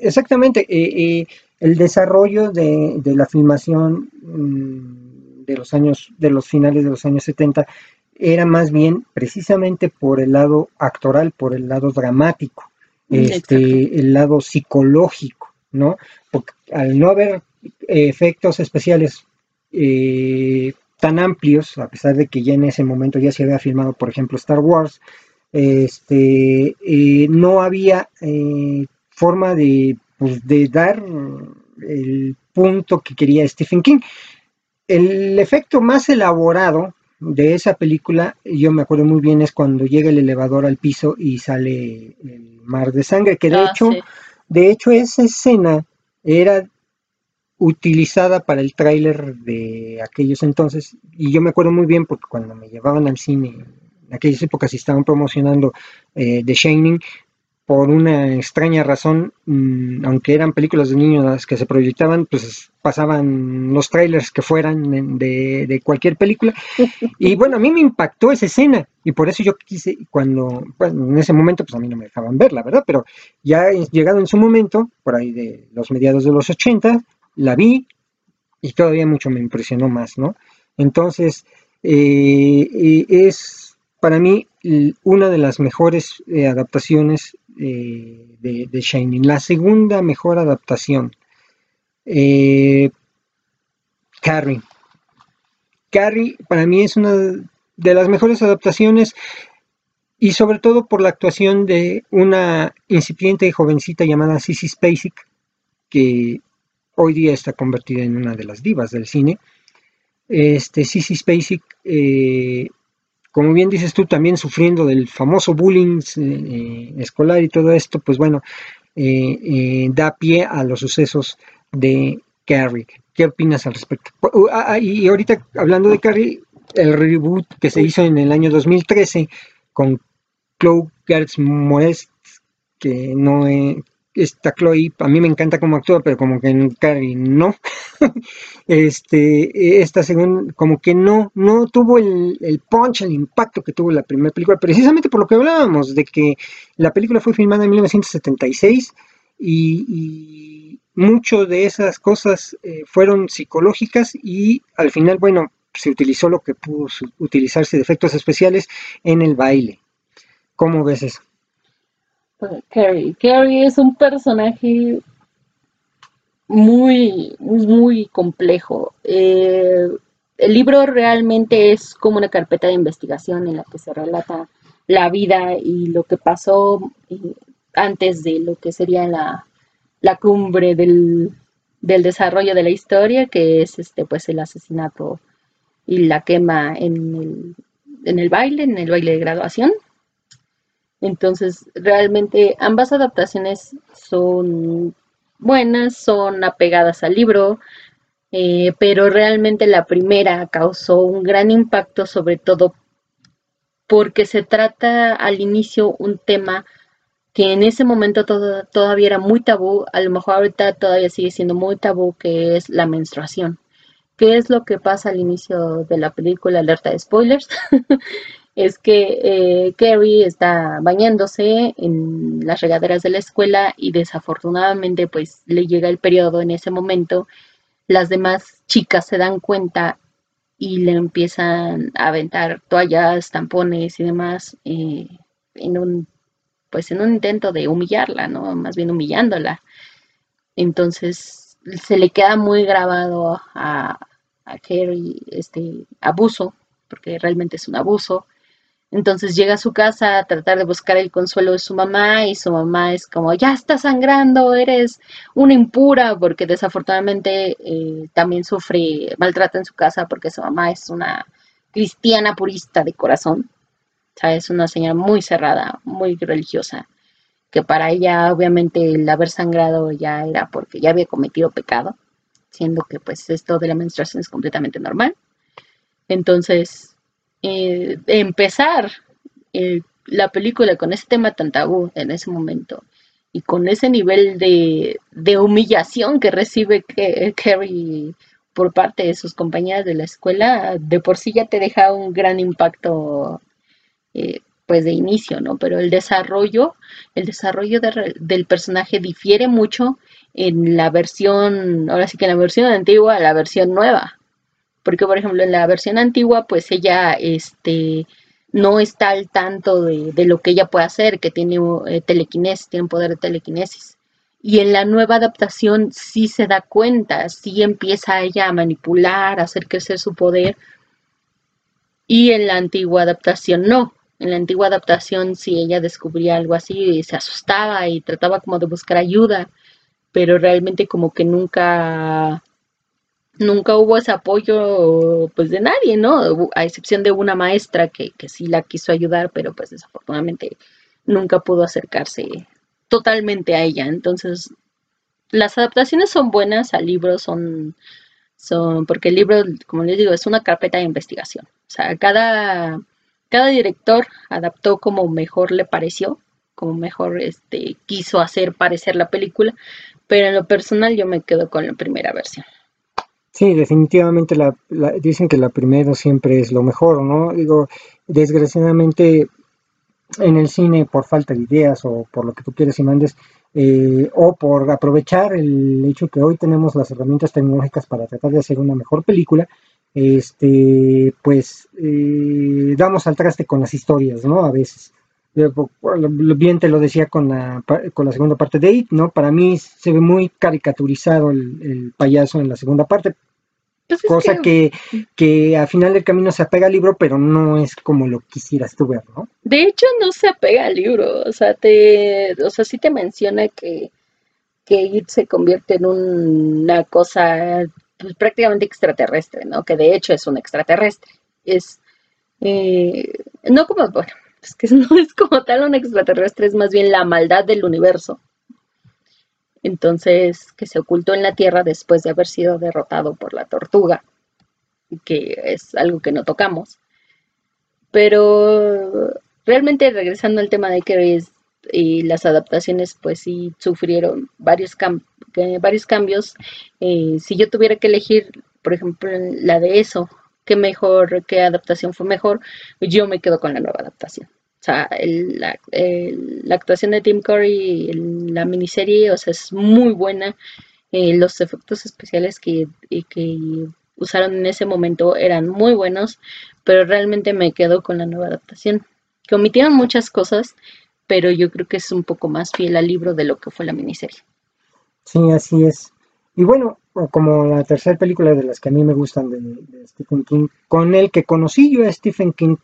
Exactamente. Eh, eh, el desarrollo de, la filmación mm, de los años, de los finales de los años 70, era más bien precisamente por el lado actoral, por el lado dramático, este, el lado psicológico, ¿no? Porque al no haber efectos especiales eh, tan amplios, a pesar de que ya en ese momento ya se había filmado, por ejemplo, Star Wars, este, eh, no había eh, forma de pues, de dar el punto que quería Stephen King. El efecto más elaborado de esa película, yo me acuerdo muy bien, es cuando llega el elevador al piso y sale el mar de sangre, que de ah, hecho, de hecho esa escena era utilizada para el tráiler de aquellos entonces, y yo me acuerdo muy bien porque cuando me llevaban al cine, en aquellas épocas y estaban promocionando eh, The Shining, por una extraña razón, mm, aunque eran películas de niños las que se proyectaban, pues pasaban los trailers que fueran de, cualquier película. Y bueno, a mí me impactó esa escena y por eso yo quise, cuando, bueno, en ese momento pues a mí no me dejaban ver, la verdad, pero ya llegado en su momento, por ahí de los mediados de los 80, la vi y todavía mucho me impresionó más, ¿no? Entonces, eh, eh, es para mí una de las mejores eh, adaptaciones eh, de, Shining. La segunda mejor adaptación, eh, Carrie. Carrie para mí es una de las mejores adaptaciones y sobre todo por la actuación de una incipiente jovencita llamada Sissy Spacek, que hoy día está convertida en una de las divas del cine. Este, Sissy Spacek, eh, como bien dices tú, también sufriendo del famoso bullying eh, escolar y todo esto, pues bueno, da pie a los sucesos de Carrie. ¿Qué opinas al respecto? Uh, ah, ah, y ahorita hablando de Carrie, el reboot que se hizo en el año 2013 con Chloe Gertz Moretz, que no está Chloe, a mí me encanta cómo actúa, pero como que en Carrie no. este, esta según, como que no, no tuvo el, el, punch, el impacto que tuvo la primera película, precisamente por lo que hablábamos, de que la película fue filmada en 1976 y, y mucho de esas cosas eh, fueron psicológicas y al final, bueno, se utilizó lo que pudo utilizarse de efectos especiales en el baile. ¿Cómo ves eso? Carrie. Carrie es un personaje muy, muy, complejo. Eh, el libro realmente es como una carpeta de investigación en la que se relata la vida y lo que pasó eh, antes de lo que sería la, la cumbre del, del, desarrollo de la historia, que es este pues el asesinato y la quema en el, en el baile, en el baile de graduación. Entonces, realmente ambas adaptaciones son buenas, son apegadas al libro, eh, pero realmente la primera causó un gran impacto, sobre todo porque se trata al inicio un tema que en ese momento todavía era muy tabú, a lo mejor ahorita todavía sigue siendo muy tabú, que es la menstruación. ¿Qué es lo que pasa al inicio de la película? Alerta de spoilers. es que eh, Carrie está bañándose en las regaderas de la escuela y desafortunadamente pues le llega el periodo en ese momento. Las demás chicas se dan cuenta y le empiezan a aventar toallas, tampones y demás eh, en un pues en un intento de humillarla, ¿no? Más bien humillándola. Entonces se le queda muy grabado a, a Carrie este abuso, porque realmente es un abuso. Entonces llega a su casa a tratar de buscar el consuelo de su mamá y su mamá es como, ya está sangrando, eres una impura, porque desafortunadamente eh, también sufre maltrato en su casa porque su mamá es una cristiana purista de corazón. Es una señora muy cerrada, muy religiosa, que para ella obviamente el haber sangrado ya era porque ya había cometido pecado, siendo que pues esto de la menstruación es completamente normal. Entonces, eh, empezar eh, la película con ese tema tan tabú en ese momento y con ese nivel de, humillación que recibe Carrie por parte de sus compañeras de la escuela, de por sí ya te deja un gran impacto eh, pues de inicio, ¿no? Pero el desarrollo, el desarrollo del personaje difiere mucho en la versión, ahora sí que en la versión antigua a la versión nueva. Porque, por ejemplo, en la versión antigua, pues ella, este, no está al tanto de, lo que ella puede hacer, que tiene eh, telequinesis, tiene poder de telequinesis. Y en la nueva adaptación sí se da cuenta, sí empieza ella a manipular, a hacer crecer su poder. Y en la antigua adaptación no. En la antigua adaptación, si ella descubría algo así, se asustaba y trataba como de buscar ayuda, pero realmente como que nunca nunca hubo ese apoyo pues de nadie, ¿no? A excepción de una maestra que, que sí la quiso ayudar, pero pues desafortunadamente nunca pudo acercarse totalmente a ella. Entonces, las adaptaciones son buenas al libro, son, son, porque el libro, como les digo, es una carpeta de investigación. O sea, cada, cada director adaptó como mejor le pareció, como mejor este, quiso hacer parecer la película, pero en lo personal yo me quedo con la primera versión. Sí, definitivamente la, dicen que la primera siempre es lo mejor, ¿no? Digo, desgraciadamente en el cine por falta de ideas o por lo que tú quieres y mandes, eh, o por aprovechar el hecho que hoy tenemos las herramientas tecnológicas para tratar de hacer una mejor película, este, pues eh, damos al traste con las historias, ¿no? A veces. Bien te lo decía con la, con la segunda parte de It, ¿no? Para mí se ve muy caricaturizado el, payaso en la segunda parte, pues cosa que... Que, al final del camino se apega al libro, pero no es como lo quisieras tú ver, ¿no? De hecho, no se apega al libro, o sea, te, o sea, sí te menciona que que It se convierte en una cosa pues, prácticamente extraterrestre, ¿no? Que de hecho es un extraterrestre. Es, eh, no como, bueno, es que no es como tal un extraterrestre, es más bien la maldad del universo. Entonces, que se ocultó en la Tierra después de haber sido derrotado por la tortuga, que es algo que no tocamos. Pero realmente regresando al tema de que y las adaptaciones, pues sí sufrieron varios, varios cambios. Eh, si yo tuviera que elegir, por ejemplo, la de eso, qué mejor, qué adaptación fue mejor, yo me quedo con la nueva adaptación. O sea, la, actuación de Tim Curry en la miniserie, o sea, es muy buena. Eh, los efectos especiales que, que usaron en ese momento eran muy buenos, pero realmente me quedo con la nueva adaptación. Que omitieron muchas cosas, pero yo creo que es un poco más fiel al libro de lo que fue la miniserie. Sí, así es. Y bueno, como la tercera película de las que a mí me gustan de, Stephen King, con el que conocí yo a Stephen King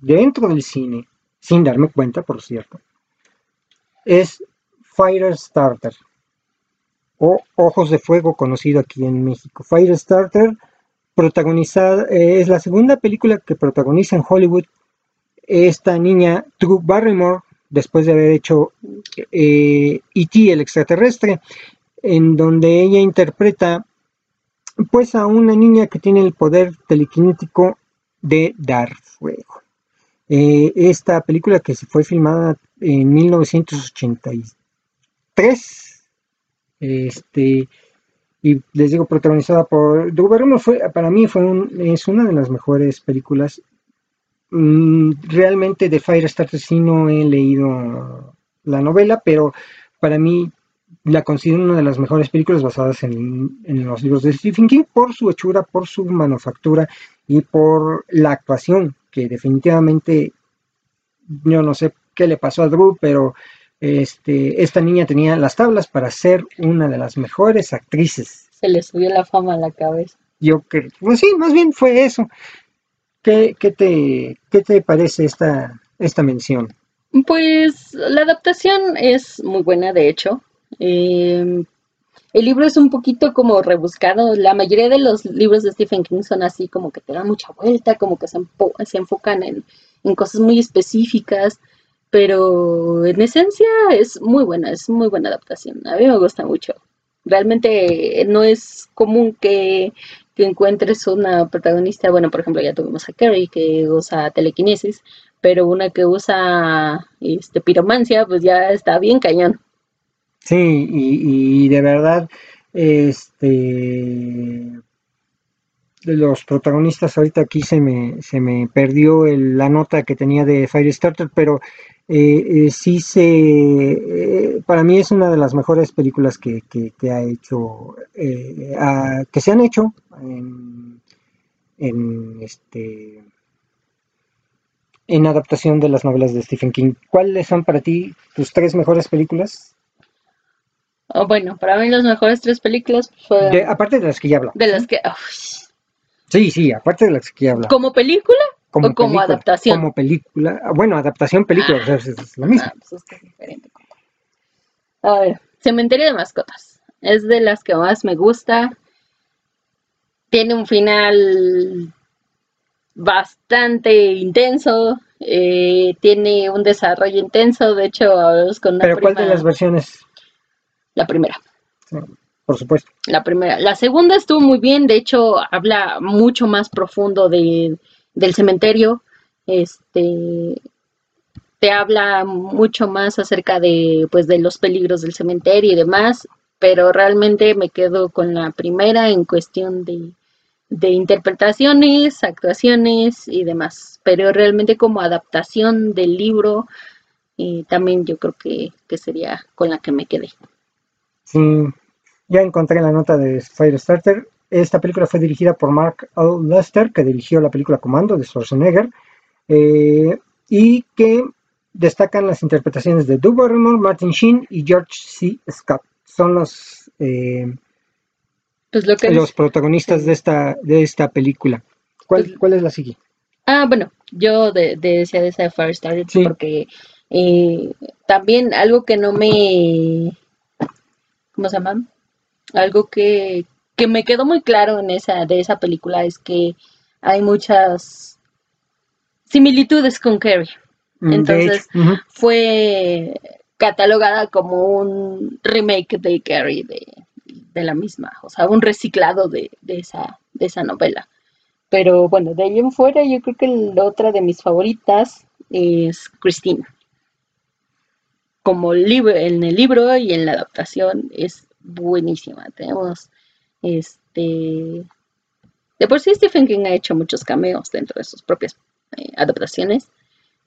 dentro del cine, sin darme cuenta, por cierto, es Firestarter o Ojos de Fuego, conocido aquí en México. Firestarter protagonizada, eh, es la segunda película que protagoniza en Hollywood esta niña Drew Barrymore, después de haber hecho E.T. E el extraterrestre, en donde ella interpreta pues a una niña que tiene el poder telequinético de dar fuego. Eh, esta película que se fue filmada en 1983, este, y les digo, protagonizada por Barrymore, fue, para mí fue es una de las mejores películas. Mm, realmente de Firestarter sí no he leído la novela, pero para mí la considero una de las mejores películas basadas en, en, los libros de Stephen King por su hechura, por su manufactura y por la actuación que definitivamente yo no sé qué le pasó a Drew, pero este, esta niña tenía las tablas para ser una de las mejores actrices. Se le subió la fama a la cabeza. Yo creo, pues sí, más bien fue eso. ¿Qué, qué te, qué te parece esta, esta mención? Pues la adaptación es muy buena, de hecho. Eh, el libro es un poquito como rebuscado. La mayoría de los libros de Stephen King son así como que te dan mucha vuelta, como que se, enfocan en, en, cosas muy específicas, pero en esencia es muy buena, es muy buena adaptación. A mí me gusta mucho. Realmente no es común que, que encuentres una protagonista, bueno, por ejemplo, ya tuvimos a Carrie que usa telequinesis, pero una que usa este, piromancia, pues ya está bien cañón. Sí, y, de verdad, este, los protagonistas ahorita aquí se me, se me perdió la nota que tenía de Firestarter, pero eh, eh, sí se, eh, para mí es una de las mejores películas que, ha hecho, que se han hecho en, en, este, en adaptación de las novelas de Stephen King. ¿Cuáles son para ti tus tres mejores películas? Bueno, para mí las mejores tres películas fueron... aparte de las que ya hablo. De las que... Sí, sí, aparte de las que ya hablo. ¿Como película como o como adaptación? Como película. Bueno, adaptación, película, o sea, es, lo mismo. Ah, pues es diferente. A ver, Cementerio de Mascotas. Es de las que más me gusta. Tiene un final bastante intenso. Eh, tiene un desarrollo intenso. De hecho, con una ¿Pero cuál de las versiones? La primera. por supuesto. La primera. La segunda estuvo muy bien, de hecho habla mucho más profundo de, del cementerio. Este te habla mucho más acerca de pues de los peligros del cementerio y demás, pero realmente me quedo con la primera en cuestión de, de interpretaciones, actuaciones y demás. Pero realmente como adaptación del libro, y también yo creo que, que sería con la que me quedé. Sí, ya encontré la nota de Firestarter. Esta película fue dirigida por Mark L. Lester, que dirigió la película Comando de Schwarzenegger, eh, y que destacan las interpretaciones de Doug Barrymore, Martin Sheen y George C. Scott. Son los, eh, pues los protagonistas de esta, de esta película. ¿Cuál, pues ¿Cuál, es la siguiente? Ah, bueno, yo de, decía de esa Firestarter porque eh, también algo que no me ¿cómo se llama? Algo que, que me quedó muy claro en esa, de esa película es que hay muchas similitudes con Carrie. Mm, Entonces fue catalogada como un remake de Carrie de, de la misma, o sea, un reciclado de, de esa, de esa novela. Pero bueno, de ahí en fuera yo creo que la otra de mis favoritas es Christine. Como libro, en el libro y en la adaptación es buenísima. Tenemos este de por sí Stephen King ha hecho muchos cameos dentro de sus propias eh, adaptaciones.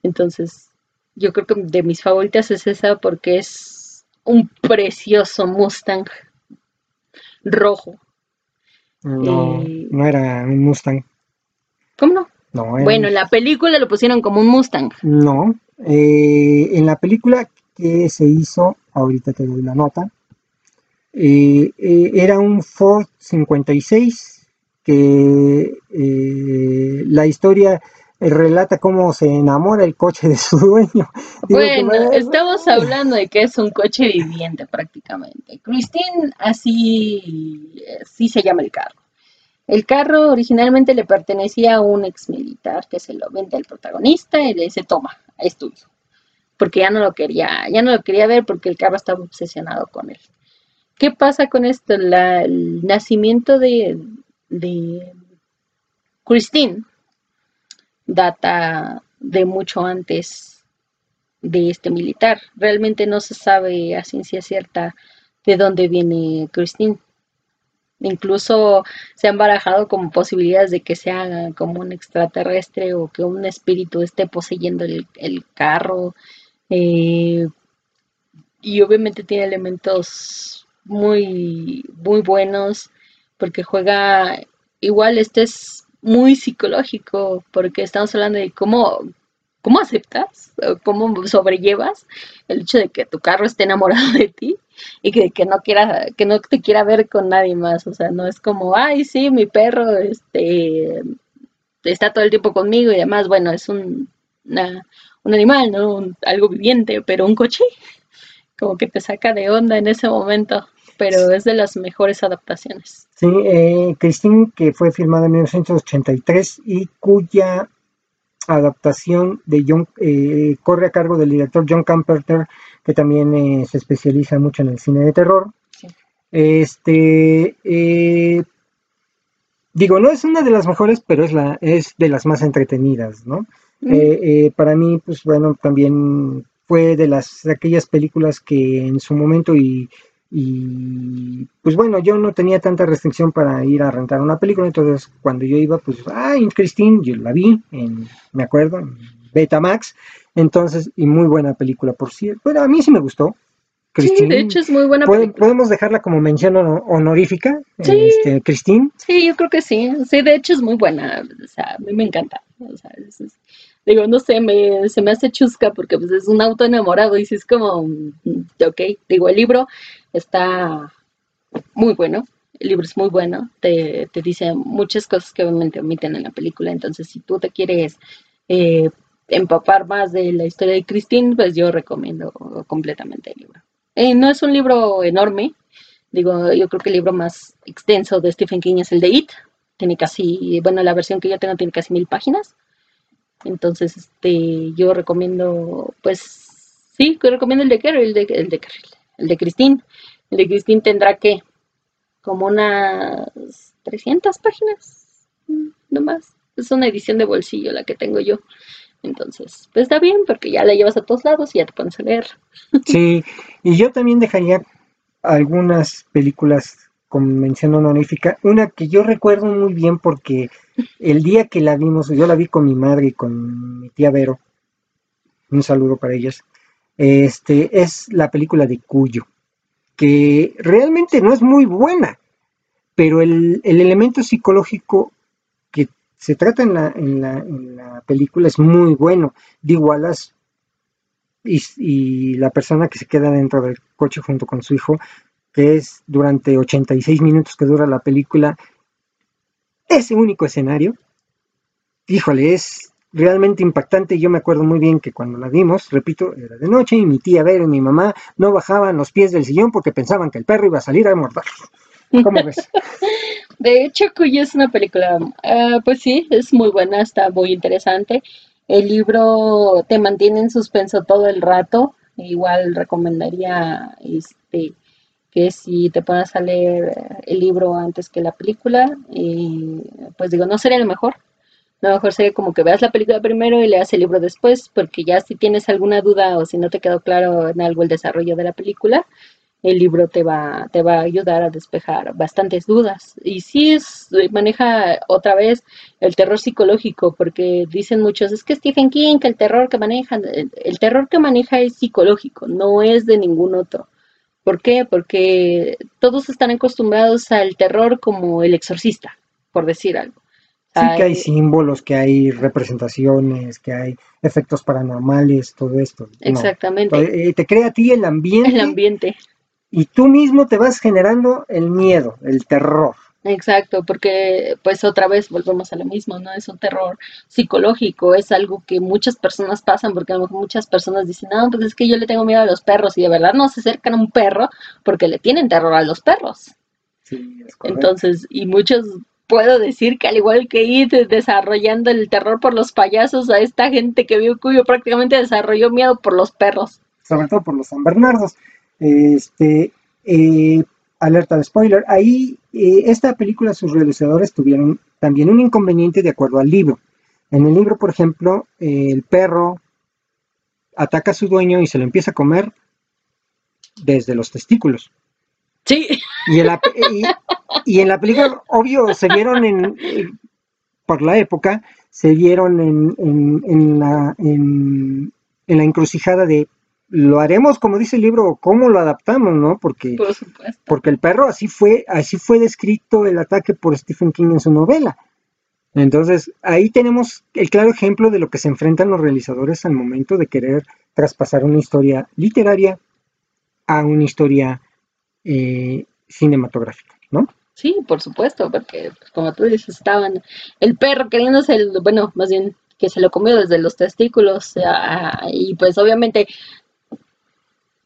Entonces, yo creo que de mis favoritas es esa porque es un precioso Mustang rojo. No, Eh, no era un Mustang. ¿Cómo no? No, era Bueno, en la película lo pusieron como un Mustang. No, eh, en la película que se hizo, ahorita te doy la nota, eh, eh, era un Ford 56 que eh, la historia relata cómo se enamora el coche de su dueño. Bueno, estamos hablando de que es un coche viviente prácticamente. Christine así, así se llama el carro. El carro originalmente le pertenecía a un ex militar que se lo vende al protagonista y le dice, toma, es tuyo. Porque ya no lo quería, ya no lo quería ver porque el carro estaba obsesionado con él. ¿Qué pasa con esto? El nacimiento de, de Christine data de mucho antes de este militar. Realmente no se sabe a ciencia cierta de dónde viene Christine. Incluso se han barajado como posibilidades de que sea como un extraterrestre o que un espíritu esté poseyendo el, el carro. Eh, y obviamente tiene elementos muy, muy buenos porque juega, igual este es muy psicológico porque estamos hablando de cómo, cómo aceptas, cómo sobrellevas el hecho de que tu carro esté enamorado de ti y que, que no quiera, que no te quiera ver con nadie más. O sea, no es como, ay, sí, mi perro este, está todo el tiempo conmigo y demás. Bueno, es un, una- un animal, ¿no? Un- algo viviente, pero un coche como que te saca de onda en ese momento. Pero es de las mejores adaptaciones. Sí, eh, Christine, que fue filmada en 1983 y cuya adaptación de John, eh, corre a cargo del director John Carpenter, que también eh, se especializa mucho en el cine de terror. Sí. Este, eh, digo, no es una de las mejores, pero es, la, es de las más entretenidas, ¿no? Mm. Eh, eh, para mí, pues bueno, también fue de las de aquellas películas que en su momento y, y, pues bueno, yo no tenía tanta restricción para ir a rentar una película, entonces cuando yo iba, pues, ah, Christine, yo la vi, en, me acuerdo, en Betamax, entonces, y muy buena película, por cierto, pero a mí sí me gustó. Sí, Christine, de hecho es muy buena ¿Pod- película. podemos dejarla como mención hono- honorífica, Sí. este, Christine, Sí, yo creo que sí. Sí, de hecho es muy buena. O sea, a mí me encanta. O sea, es- es- digo, no sé, me, se me hace chusca porque pues, es un auto enamorado y sí es como, mm, ok, digo, el libro está muy bueno. El libro es muy bueno. Te, te dice muchas cosas que obviamente omiten en la película. Entonces, si tú te quieres eh, empapar más de la historia de Christine, pues yo recomiendo completamente el libro. Eh, no es un libro enorme, Digo, yo creo que el libro más extenso de Stephen King es el de It. Tiene casi, bueno, la versión que yo tengo tiene casi mil páginas. Entonces, este, yo recomiendo, pues, sí, recomiendo el de Carrie, el de, el de Carrie, el de Christine. El de Christine tendrá que, como unas 300 páginas, no más. Es una edición de bolsillo la que tengo yo. Entonces, pues está bien porque ya la llevas a todos lados y ya te pones a leer. Sí, y yo también dejaría algunas películas con mención honorífica. Una que yo recuerdo muy bien porque el día que la vimos, yo la vi con mi madre y con mi tía Vero. Un saludo para ellas. Este es la película de Cuyo, que realmente no es muy buena, pero el, el elemento psicológico que se trata en la, en la, película es muy bueno. De Wallace y, y la persona que se queda dentro del coche junto con su hijo, es durante 86 minutos que dura la película, ese único escenario, híjole, es realmente impactante. Yo me acuerdo muy bien que cuando la vimos, repito, era de noche y mi tía Vera y mi mamá no bajaban los pies del sillón porque pensaban que el perro iba a salir a morder. ¿Cómo ves? De hecho, Cuyo es una película, ah, pues sí, es muy buena, está muy interesante. El libro te mantiene en suspenso todo el rato. Igual recomendaría este que si te pones a leer el libro antes que la película, eh, pues digo, no sería lo mejor. Lo mejor sería como que veas la película primero y leas el libro después, porque ya si tienes alguna duda o si no te quedó claro en algo el desarrollo de la película, el libro te va, te va a ayudar a despejar bastantes dudas. Y sí es, maneja otra vez el terror psicológico, porque dicen muchos, es que Stephen King, que el terror que maneja, el, terror que maneja es psicológico, no es de ningún otro. ¿Por qué? Porque todos están acostumbrados al terror como el exorcista, por decir algo. Sí que hay símbolos, que hay representaciones, que hay efectos paranormales, todo esto. Exactamente. Eh, te crea a ti el ambiente. El ambiente y tú mismo te vas generando el miedo, el terror. Exacto, porque pues otra vez volvemos a lo mismo, ¿no? Es un terror psicológico, es algo que muchas personas pasan, porque a lo mejor muchas personas dicen, no, pues es que yo le tengo miedo a los perros, y de verdad no se acercan a un perro porque le tienen terror a los perros. Sí, es Entonces, y muchos puedo decir que al igual que ir desarrollando el terror por los payasos, a esta gente que vio Cuyo prácticamente desarrolló miedo por los perros. Sobre todo por los San Bernardos. Este, eh, alerta de spoiler, ahí eh, esta película sus realizadores tuvieron también un inconveniente de acuerdo al libro. En el libro, por ejemplo, el perro ataca a su dueño y se lo empieza a comer desde los testículos. Sí. Y en la, y, en la película, obvio, se vieron en, por la época, se vieron en, en, la, en, la encrucijada de lo haremos como dice el libro, cómo lo adaptamos, ¿no? Porque, porque el perro así fue, así fue descrito el ataque por Stephen King en su novela. Entonces, ahí tenemos el claro ejemplo de lo que se enfrentan los realizadores al momento de querer traspasar una historia literaria a una historia eh, cinematográfica, ¿no? Sí, por supuesto, porque pues, como tú dices, estaban el perro queriéndose, el, bueno, más bien que se lo comió desde los testículos y pues obviamente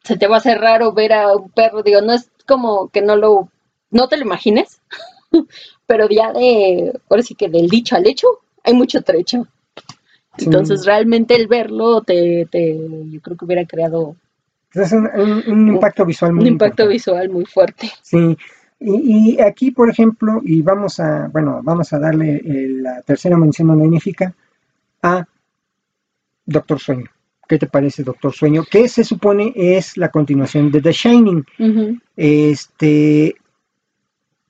se te va a hacer raro ver a un perro, digo, no es como que no lo, no te lo imagines, pero ya de, ahora sí que del dicho al hecho, hay mucho trecho. Entonces realmente el verlo te, te, yo creo que hubiera creado es un, impacto visual muy Un impacto visual muy fuerte. Sí, y, aquí, por ejemplo, y vamos a, bueno, vamos a darle eh, la tercera mención honorífica a Doctor Sueño. ¿Qué te parece, Doctor Sueño? Que se supone es la continuación de The Shining. Este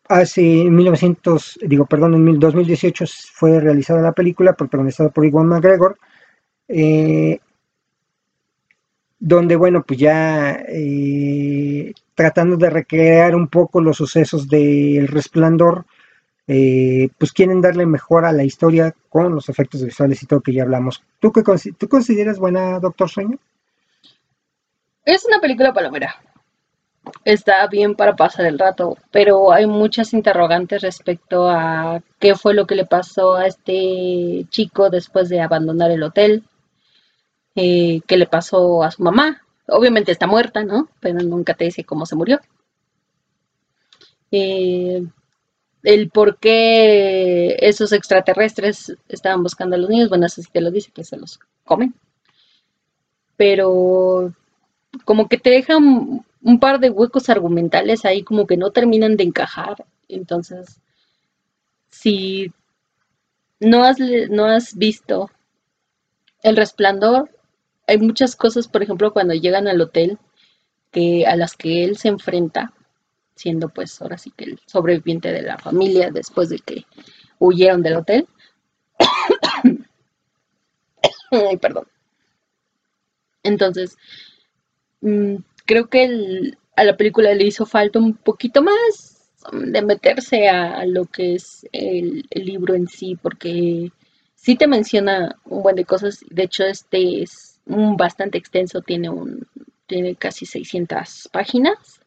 hace 1900, digo, perdón, en 2018 fue realizada la película protagonizada por Iwan McGregor, eh, donde, bueno, pues ya eh, tratando de recrear un poco los sucesos del resplandor, eh, pues quieren darle mejor a la historia con los efectos visuales y todo que ya hablamos. ¿Tú, qué, ¿tú consideras buena Doctor Sueño? Es una película palomera. Está bien para pasar el rato, pero hay muchas interrogantes respecto a qué fue lo que le pasó a este chico después de abandonar el hotel, eh, qué le pasó a su mamá. Obviamente está muerta, ¿no? Pero nunca te dice cómo se murió. Eh, el por qué esos extraterrestres estaban buscando a los niños, bueno, así te lo dice, que se los comen. Pero como que te dejan un par de huecos argumentales ahí como que no terminan de encajar. Entonces, si no has, no has visto El Resplandor, hay muchas cosas, por ejemplo, cuando llegan al hotel, que, a las que él se enfrenta, siendo pues ahora sí que el sobreviviente de la familia después de que huyeron del hotel. Ay, perdón. Entonces, mm, creo que a la película le hizo falta un poquito más de meterse a, lo que es el, libro en sí, porque sí te menciona un buen de cosas. De hecho, este es un bastante extenso, tiene un tiene casi 600 páginas.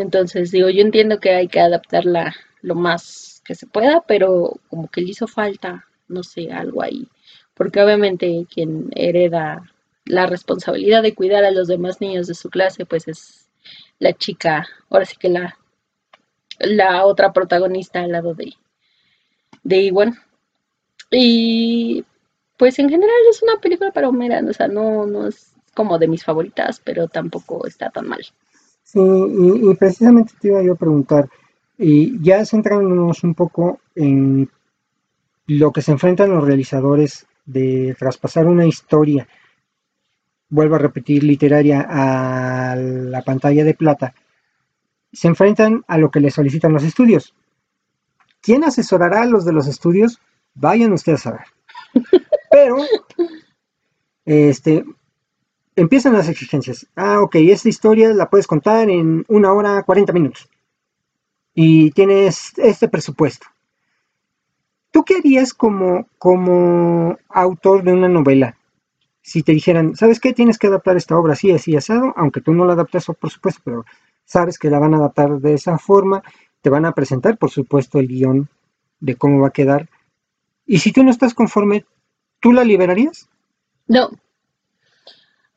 Entonces, digo, yo entiendo que hay que adaptarla lo más que se pueda, pero como que le hizo falta, no sé, algo ahí. porque obviamente quien hereda la responsabilidad de cuidar a los demás niños de su clase, pues es la chica, ahora sí que la, la otra protagonista al lado de, de Iwan. Y pues en general es una película para Homera, o sea, no, no es como de mis favoritas, pero tampoco está tan mal. Sí, y, precisamente te iba yo a preguntar, y ya centrándonos un poco en lo que se enfrentan los realizadores de traspasar una historia, vuelvo a repetir, literaria a la pantalla de plata, se enfrentan a lo que les solicitan los estudios. ¿Quién asesorará a los de los estudios? Vayan ustedes a ver. Pero, este, empiezan las exigencias. Ah, ok, esta historia la puedes contar en una hora 40 minutos. Y tienes este presupuesto. ¿Tú qué harías como, como autor de una novela? Si te dijeran, ¿sabes qué? Tienes que adaptar esta obra así, así, asado, aunque tú no la adaptes, por supuesto, pero sabes que la van a adaptar de esa forma, te van a presentar, por supuesto, el guion de cómo va a quedar. Y si tú no estás conforme, ¿tú la liberarías? No,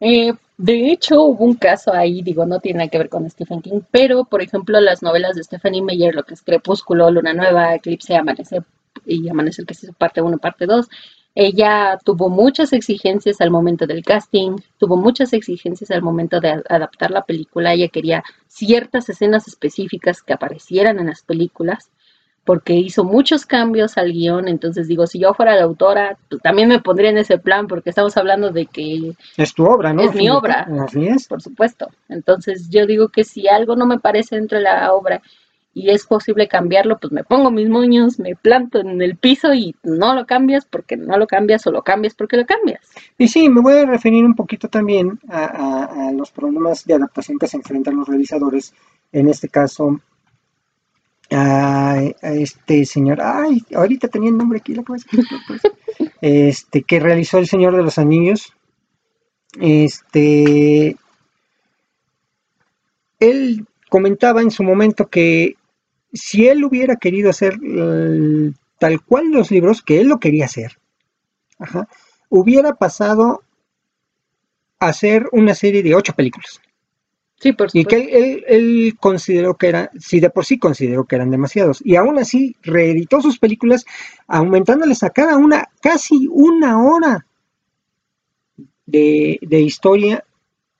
eh, de hecho, hubo un caso ahí, digo, no tiene que ver con Stephen King, pero por ejemplo, las novelas de Stephanie Meyer, lo que es Crepúsculo, Luna Nueva, Eclipse, Amanecer y Amanecer, que es parte 1, parte 2, ella tuvo muchas exigencias al momento del casting, tuvo muchas exigencias al momento de adaptar la película. Ella quería ciertas escenas específicas que aparecieran en las películas porque hizo muchos cambios al guion, entonces digo, si yo fuera la autora, pues, también me pondría en ese plan, porque estamos hablando de que... Es tu obra, ¿no? Es mi obra, Así es. por supuesto. Entonces yo digo que si algo no me parece dentro de la obra y es posible cambiarlo, pues me pongo mis moños, me planto en el piso y no lo cambias porque no lo cambias o lo cambias porque lo cambias. Y sí, me voy a referir un poquito también a, a los problemas de adaptación que se enfrentan los realizadores, en este caso a, este señor, ay, ahorita tenía el nombre aquí, pues, este, que realizó El Señor de los Anillos. Este, él comentaba en su momento que si él hubiera querido hacer tal cual los libros, que él lo quería hacer, hubiera pasado a hacer una serie de ocho películas. Y que él, consideró que era, si de por sí consideró que eran demasiados. Y aún así reeditó sus películas aumentándoles a cada una casi una hora de, historia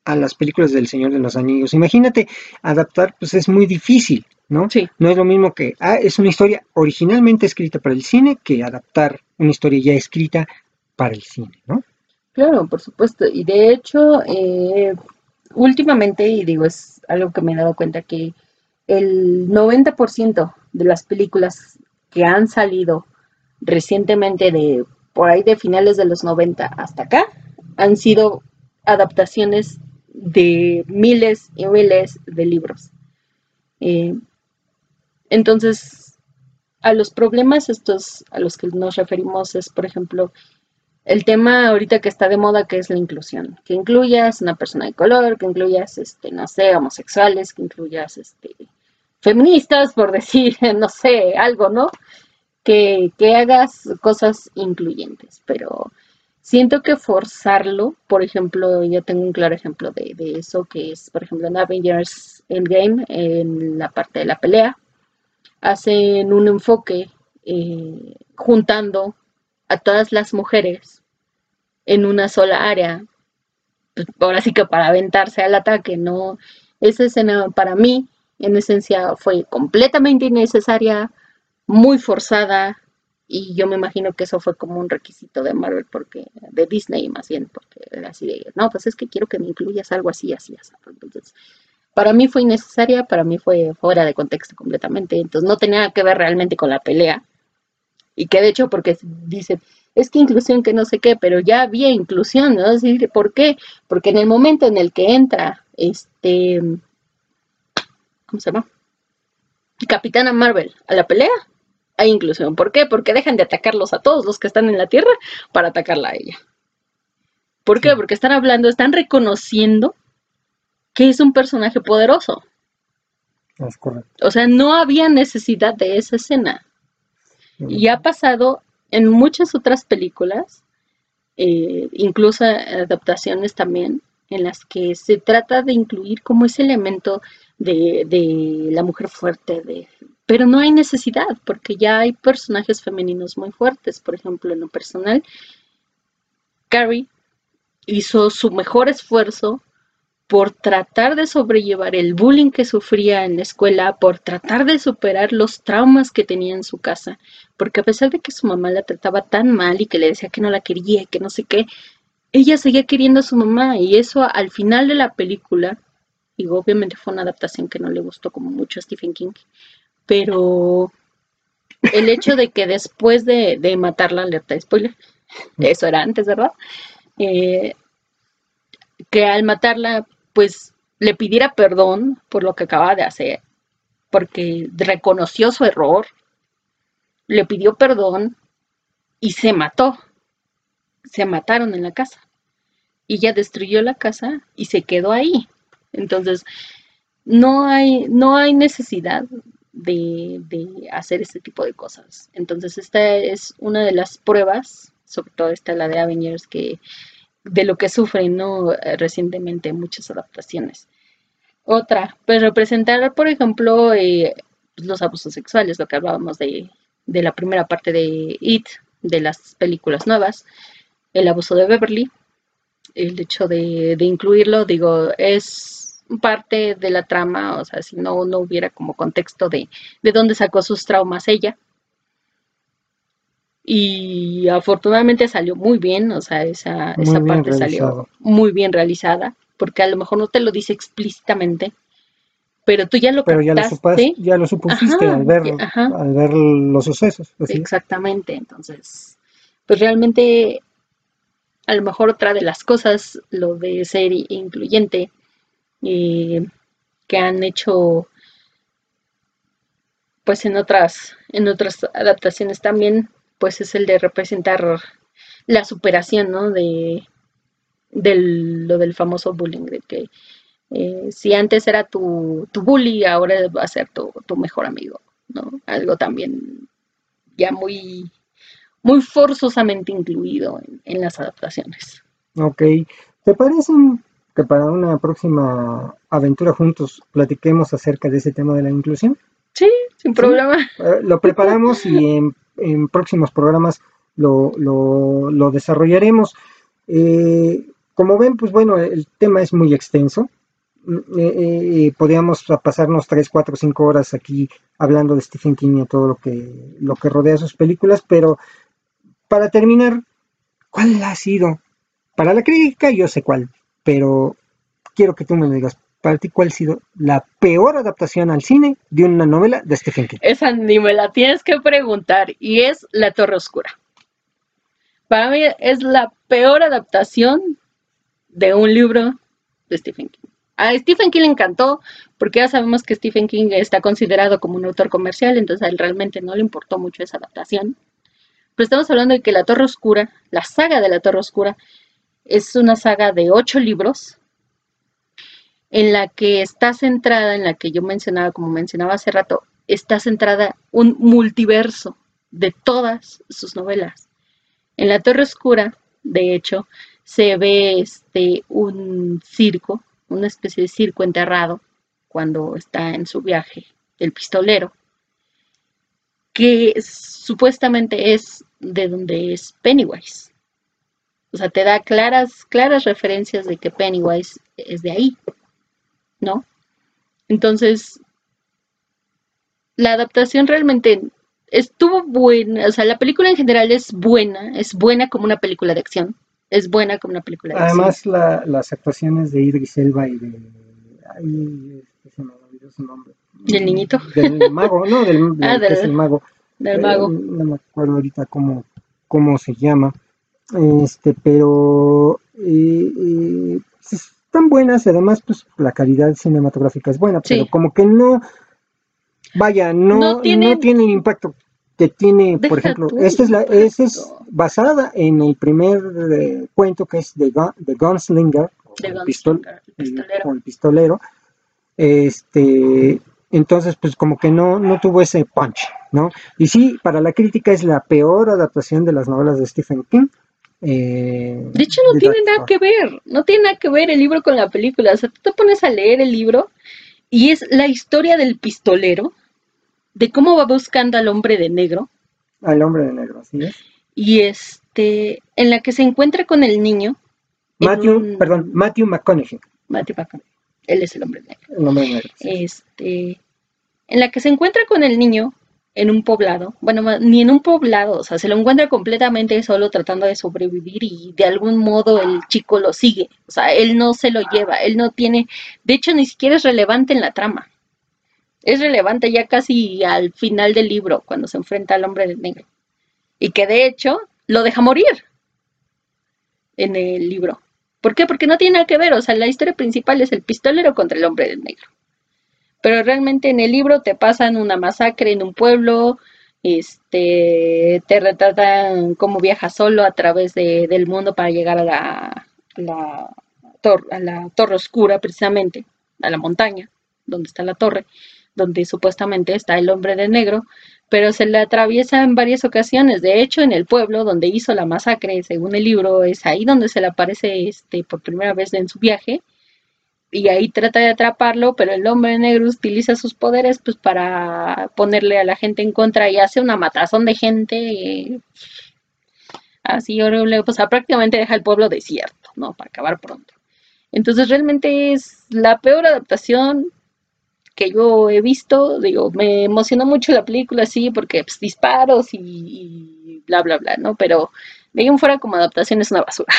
a las películas del Señor de los Anillos. Imagínate, adaptar, pues es muy difícil, ¿no? Sí. No es lo mismo que, ah, es una historia originalmente escrita para el cine que adaptar una historia ya escrita para el cine, ¿no? Claro, por supuesto. Y de hecho, eh, últimamente, y digo, es algo que me he dado cuenta que el 90% de las películas que han salido recientemente de por ahí de finales de los 90 hasta acá han sido adaptaciones de miles y miles de libros. Eh, entonces, a los problemas estos a los que nos referimos es, por ejemplo, el tema ahorita que está de moda, que es la inclusión, que incluyas una persona de color, que incluyas, este, no sé, homosexuales, que incluyas, este, feministas, por decir, no sé, algo, ¿no? Que, que hagas cosas incluyentes, pero siento que forzarlo, por ejemplo, yo tengo un claro ejemplo de, de eso, que es, por ejemplo, en Avengers Endgame, en la parte de la pelea, hacen un enfoque eh, juntando a todas las mujeres en una sola área. Pues, ahora sí que para aventarse al ataque, no. Esa escena para mí, en esencia, fue completamente innecesaria, muy forzada, y yo me imagino que eso fue como un requisito de Marvel, porque, de Disney más bien, porque era así de, no, pues es que quiero que me incluyas algo así, así, así. Entonces, para mí fue innecesaria, para mí fue fuera de contexto completamente, entonces no tenía que ver realmente con la pelea, y que de hecho, porque dicen, es que inclusión que no sé qué, pero ya había inclusión, ¿no? Es decir, ¿por qué? Porque en el momento en el que entra, este, ¿cómo se llama? Capitana Marvel a la pelea, hay inclusión. ¿Por qué? Porque dejan de atacarlos a todos los que están en la Tierra para atacarla a ella. ¿Por qué? Porque están hablando, están reconociendo que es un personaje poderoso. Es correcto. O sea, no había necesidad de esa escena. Y ha pasado en muchas otras películas eh, incluso adaptaciones también en las que se trata de incluir como ese elemento de, de la mujer fuerte, de, pero no hay necesidad porque ya hay personajes femeninos muy fuertes. Por ejemplo, en lo personal, Carrie hizo su mejor esfuerzo por tratar de sobrellevar el bullying que sufría en la escuela, por tratar de superar los traumas que tenía en su casa, porque a pesar de que su mamá la trataba tan mal y que le decía que no la quería y que no sé qué, ella seguía queriendo a su mamá y eso al final de la película, y obviamente fue una adaptación que no le gustó como mucho a Stephen King, pero el hecho de que después de, de matarla, alerta de spoiler, eso era antes, ¿verdad? Eh, que al matarla pues le pidiera perdón por lo que acaba de hacer, porque reconoció su error, le pidió perdón y se mató. Se mataron en la casa. Y ella destruyó la casa y se quedó ahí. Entonces, no hay, no hay necesidad de, de, hacer este tipo de cosas. Entonces, esta es una de las pruebas, sobre todo esta la de Avengers, que de lo que sufren ¿no? Eh, recientemente muchas adaptaciones. Otra, pues representar, por ejemplo, eh, los abusos sexuales, lo que hablábamos de, de, la primera parte de It, de las películas nuevas, el abuso de Beverly, el hecho de, de incluirlo, digo, es parte de la trama, o sea, si no, no hubiera como contexto de, de dónde sacó sus traumas ella, y afortunadamente salió muy bien, o sea, esa, esa parte salió muy bien realizada, porque a lo mejor no te lo dice explícitamente, pero tú ya lo pero ya lo, ya lo supusiste al, ver, al ver los sucesos. Exactamente, entonces, pues realmente a lo mejor otra de las cosas, lo de ser incluyente, eh, que han hecho pues en otras, en otras adaptaciones también pues es el de representar la superación, ¿no? De, lo del famoso bullying, de que eh, si antes era tu, tu, bully, ahora va a ser tu, mejor amigo, ¿no? Algo también ya muy, muy forzosamente incluido en, las adaptaciones. Ok, ¿te parece que para una próxima aventura juntos platiquemos acerca de ese tema de la inclusión? Sí, sin problema. Eh, lo preparamos y en en próximos programas lo, lo, desarrollaremos. Eh, como ven, pues bueno, el tema es muy extenso. Mm, eh, eh, podríamos pasarnos 3, 4, 5 horas aquí hablando de Stephen King y todo lo que, lo que rodea sus películas, pero para terminar, ¿cuál ha sido? Para la crítica yo sé cuál, pero quiero que tú me lo digas para ti, ¿cuál ha sido la peor adaptación al cine de una novela de Stephen King? Esa ni me la tienes que preguntar, y es La Torre Oscura. Para mí es la peor adaptación de un libro de Stephen King. A Stephen King le encantó, porque ya sabemos que Stephen King está considerado como un autor comercial, entonces a él realmente no le importó mucho esa adaptación. Pero estamos hablando de que La Torre Oscura, la saga de La Torre Oscura, es una saga de ocho libros en la que está centrada, en la que yo mencionaba, como mencionaba hace rato, está centrada un multiverso de todas sus novelas. En La Torre Oscura, de hecho, se ve este un circo, una especie de circo enterrado, cuando está en su viaje, el pistolero, que supuestamente es de donde es Pennywise. O sea, te da claras, claras referencias de que Pennywise es de ahí. ¿No? Entonces, la adaptación realmente estuvo buena, o sea, la película en general es buena, es buena como una película de acción, es buena como una película de Además, acción. Además, las actuaciones de Idris Elba y de... Ay, se me olvidó su nombre. ¿Del niñito? Del mago, no, del, ah, del que es el mago. Del mago. Eh, no me acuerdo ahorita cómo, cómo se llama. Este, pero eh, eh, están buenas y además pues la calidad cinematográfica es buena, pero como que no, vaya, no, no, tiene el impacto que tiene, por ejemplo, esta es, la, esta es basada en el primer eh, cuento que es de, de Gunslinger, el, pistol, pistolero. el pistolero, este, entonces pues como que no, no tuvo ese punch, ¿no? Y sí, para la crítica es la peor adaptación de las novelas de Stephen King, Eh, De hecho, no tiene nada que ver, no tiene nada que ver el libro con la película. O sea, tú te pones a leer el libro y es la historia del pistolero, de cómo va buscando al hombre de negro, Al hombre de negro, así es. y este, en la que se encuentra con el niño. Matthew, un- perdón, Matthew McConaughey, Matthew McConaughey, Él es el hombre negro. el hombre de negro. sí. Este, en la que se encuentra con el niño en un poblado, bueno, ni en un poblado, o sea, se lo encuentra completamente solo tratando de sobrevivir y de algún modo el chico lo sigue, o sea, él no se lo lleva, él no tiene, de hecho ni siquiera es relevante en la trama, es relevante ya casi al final del libro, cuando se enfrenta al hombre de negro, y que de hecho lo deja morir en el libro. ¿Por qué? Porque no tiene nada que ver, o sea, la historia principal es el pistolero contra el hombre de negro pero realmente en el libro te pasan una masacre en un pueblo, este, te retratan cómo viaja solo a través de- del mundo para llegar a la, a la torre oscura precisamente, a la montaña, donde está la torre, donde supuestamente está el hombre de negro, pero se le atraviesa en varias ocasiones. De hecho, en el pueblo donde hizo la masacre, según el libro, es ahí donde se le aparece este, por primera vez en su viaje y ahí trata de atraparlo, pero el hombre negro utiliza sus poderes pues para ponerle a la gente en contra y hace una matazón de gente eh, así horrible, pues prácticamente deja el pueblo desierto, ¿no? Para acabar pronto. Entonces realmente es la peor adaptación que yo he visto, digo, me emocionó mucho la película, sí, porque pues, disparos y, bla, bla, bla, ¿no? Pero de fuera como adaptación es una basura.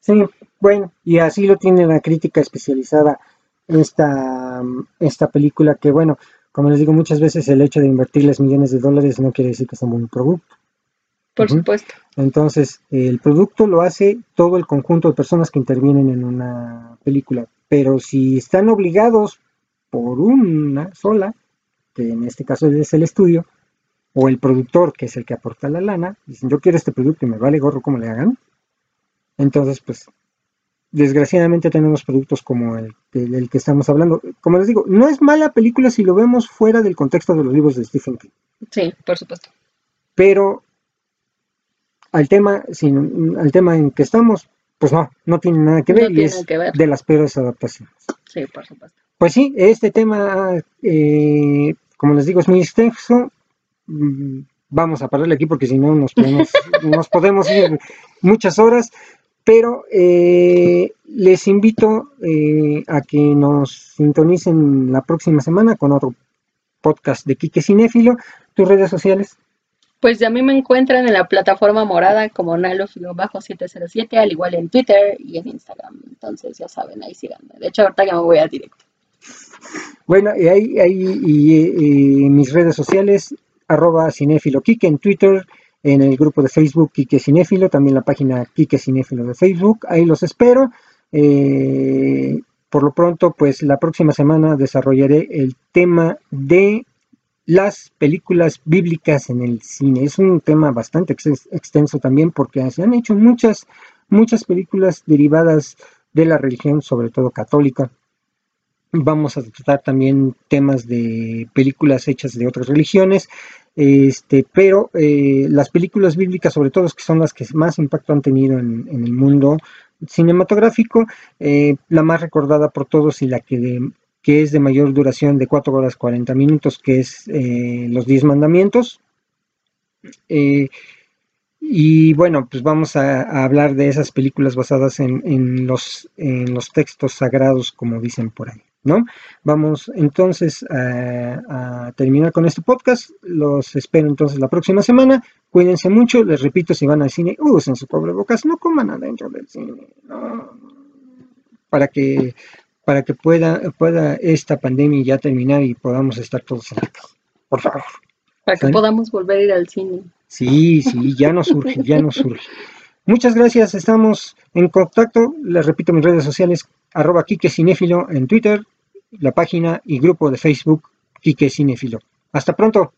Sí, bueno, y así lo tiene la crítica especializada esta, esta película que, bueno, como les digo muchas veces, el hecho de invertirles millones de dólares no quiere decir que sea un buen producto. Por supuesto. Entonces, el producto lo hace todo el conjunto de personas que intervienen en una película, pero si están obligados por una sola, que en este caso es el estudio, o el productor, que es el que aporta la lana, dicen yo quiero este producto y me vale gorro como le hagan, entonces, pues, desgraciadamente tenemos productos como el, el- el que estamos hablando. Como les digo, no es mala película si lo vemos fuera del contexto de los libros de Stephen King, Sí, por supuesto. pero al tema, sin- al tema en que estamos, pues no, no tiene nada que No ver y tiene es que ver. de las peores adaptaciones. Sí, por supuesto. Pues sí, este tema, eh, como les digo, es muy extenso. Mm, Vamos a pararle aquí porque si no nos podemos, nos podemos ir muchas horas. Pero eh, les invito eh, a que nos sintonicen la próxima semana con otro podcast de Quique Cinéfilo. Tus redes sociales. Pues a mí me encuentran en la plataforma morada como Nalo-707, al igual en Twitter y en Instagram. Entonces ya saben, ahí síganme. De hecho, ahorita ya me voy a directo. Bueno, y ahí, ahí y, eh, mis redes sociales, arroba cinéfilo Quique en Twitter, en el grupo de Facebook Quique Cinéfilo, también la página Quique Cinéfilo de Facebook, ahí los espero. Eh, por lo pronto, pues la próxima semana desarrollaré el tema de las películas bíblicas en el cine. Es un tema bastante ex- extenso también porque se han hecho muchas, muchas películas derivadas de la religión, sobre todo católica. Vamos a tratar también temas de películas hechas de otras religiones, este, pero eh, las películas bíblicas, sobre todo, que son las que más impacto han tenido en, el mundo cinematográfico, eh, la más recordada por todos y la que, que es de mayor duración de 4 horas 40 minutos, que es eh, Los Diez Mandamientos. Y bueno, pues vamos a, a hablar de esas películas basadas en, en los, en los textos sagrados, como dicen por ahí, ¿no? Vamos entonces a, a terminar con este podcast. Los espero entonces la próxima semana. Cuídense mucho. Les repito, si van al cine, usen su cubrebocas, no coman adentro del cine, no. Para que, para que pueda, pueda esta pandemia ya terminar y podamos estar todos en la casa. Por favor. Para que ¿Sale? podamos volver a ir al cine. Sí, sí, ya nos surge, ya nos surge. Muchas gracias, estamos en contacto. Les repito mis redes sociales, arroba Quique Cinéfilo en Twitter, la página y grupo de Facebook Quique Cinéfilo. Hasta pronto.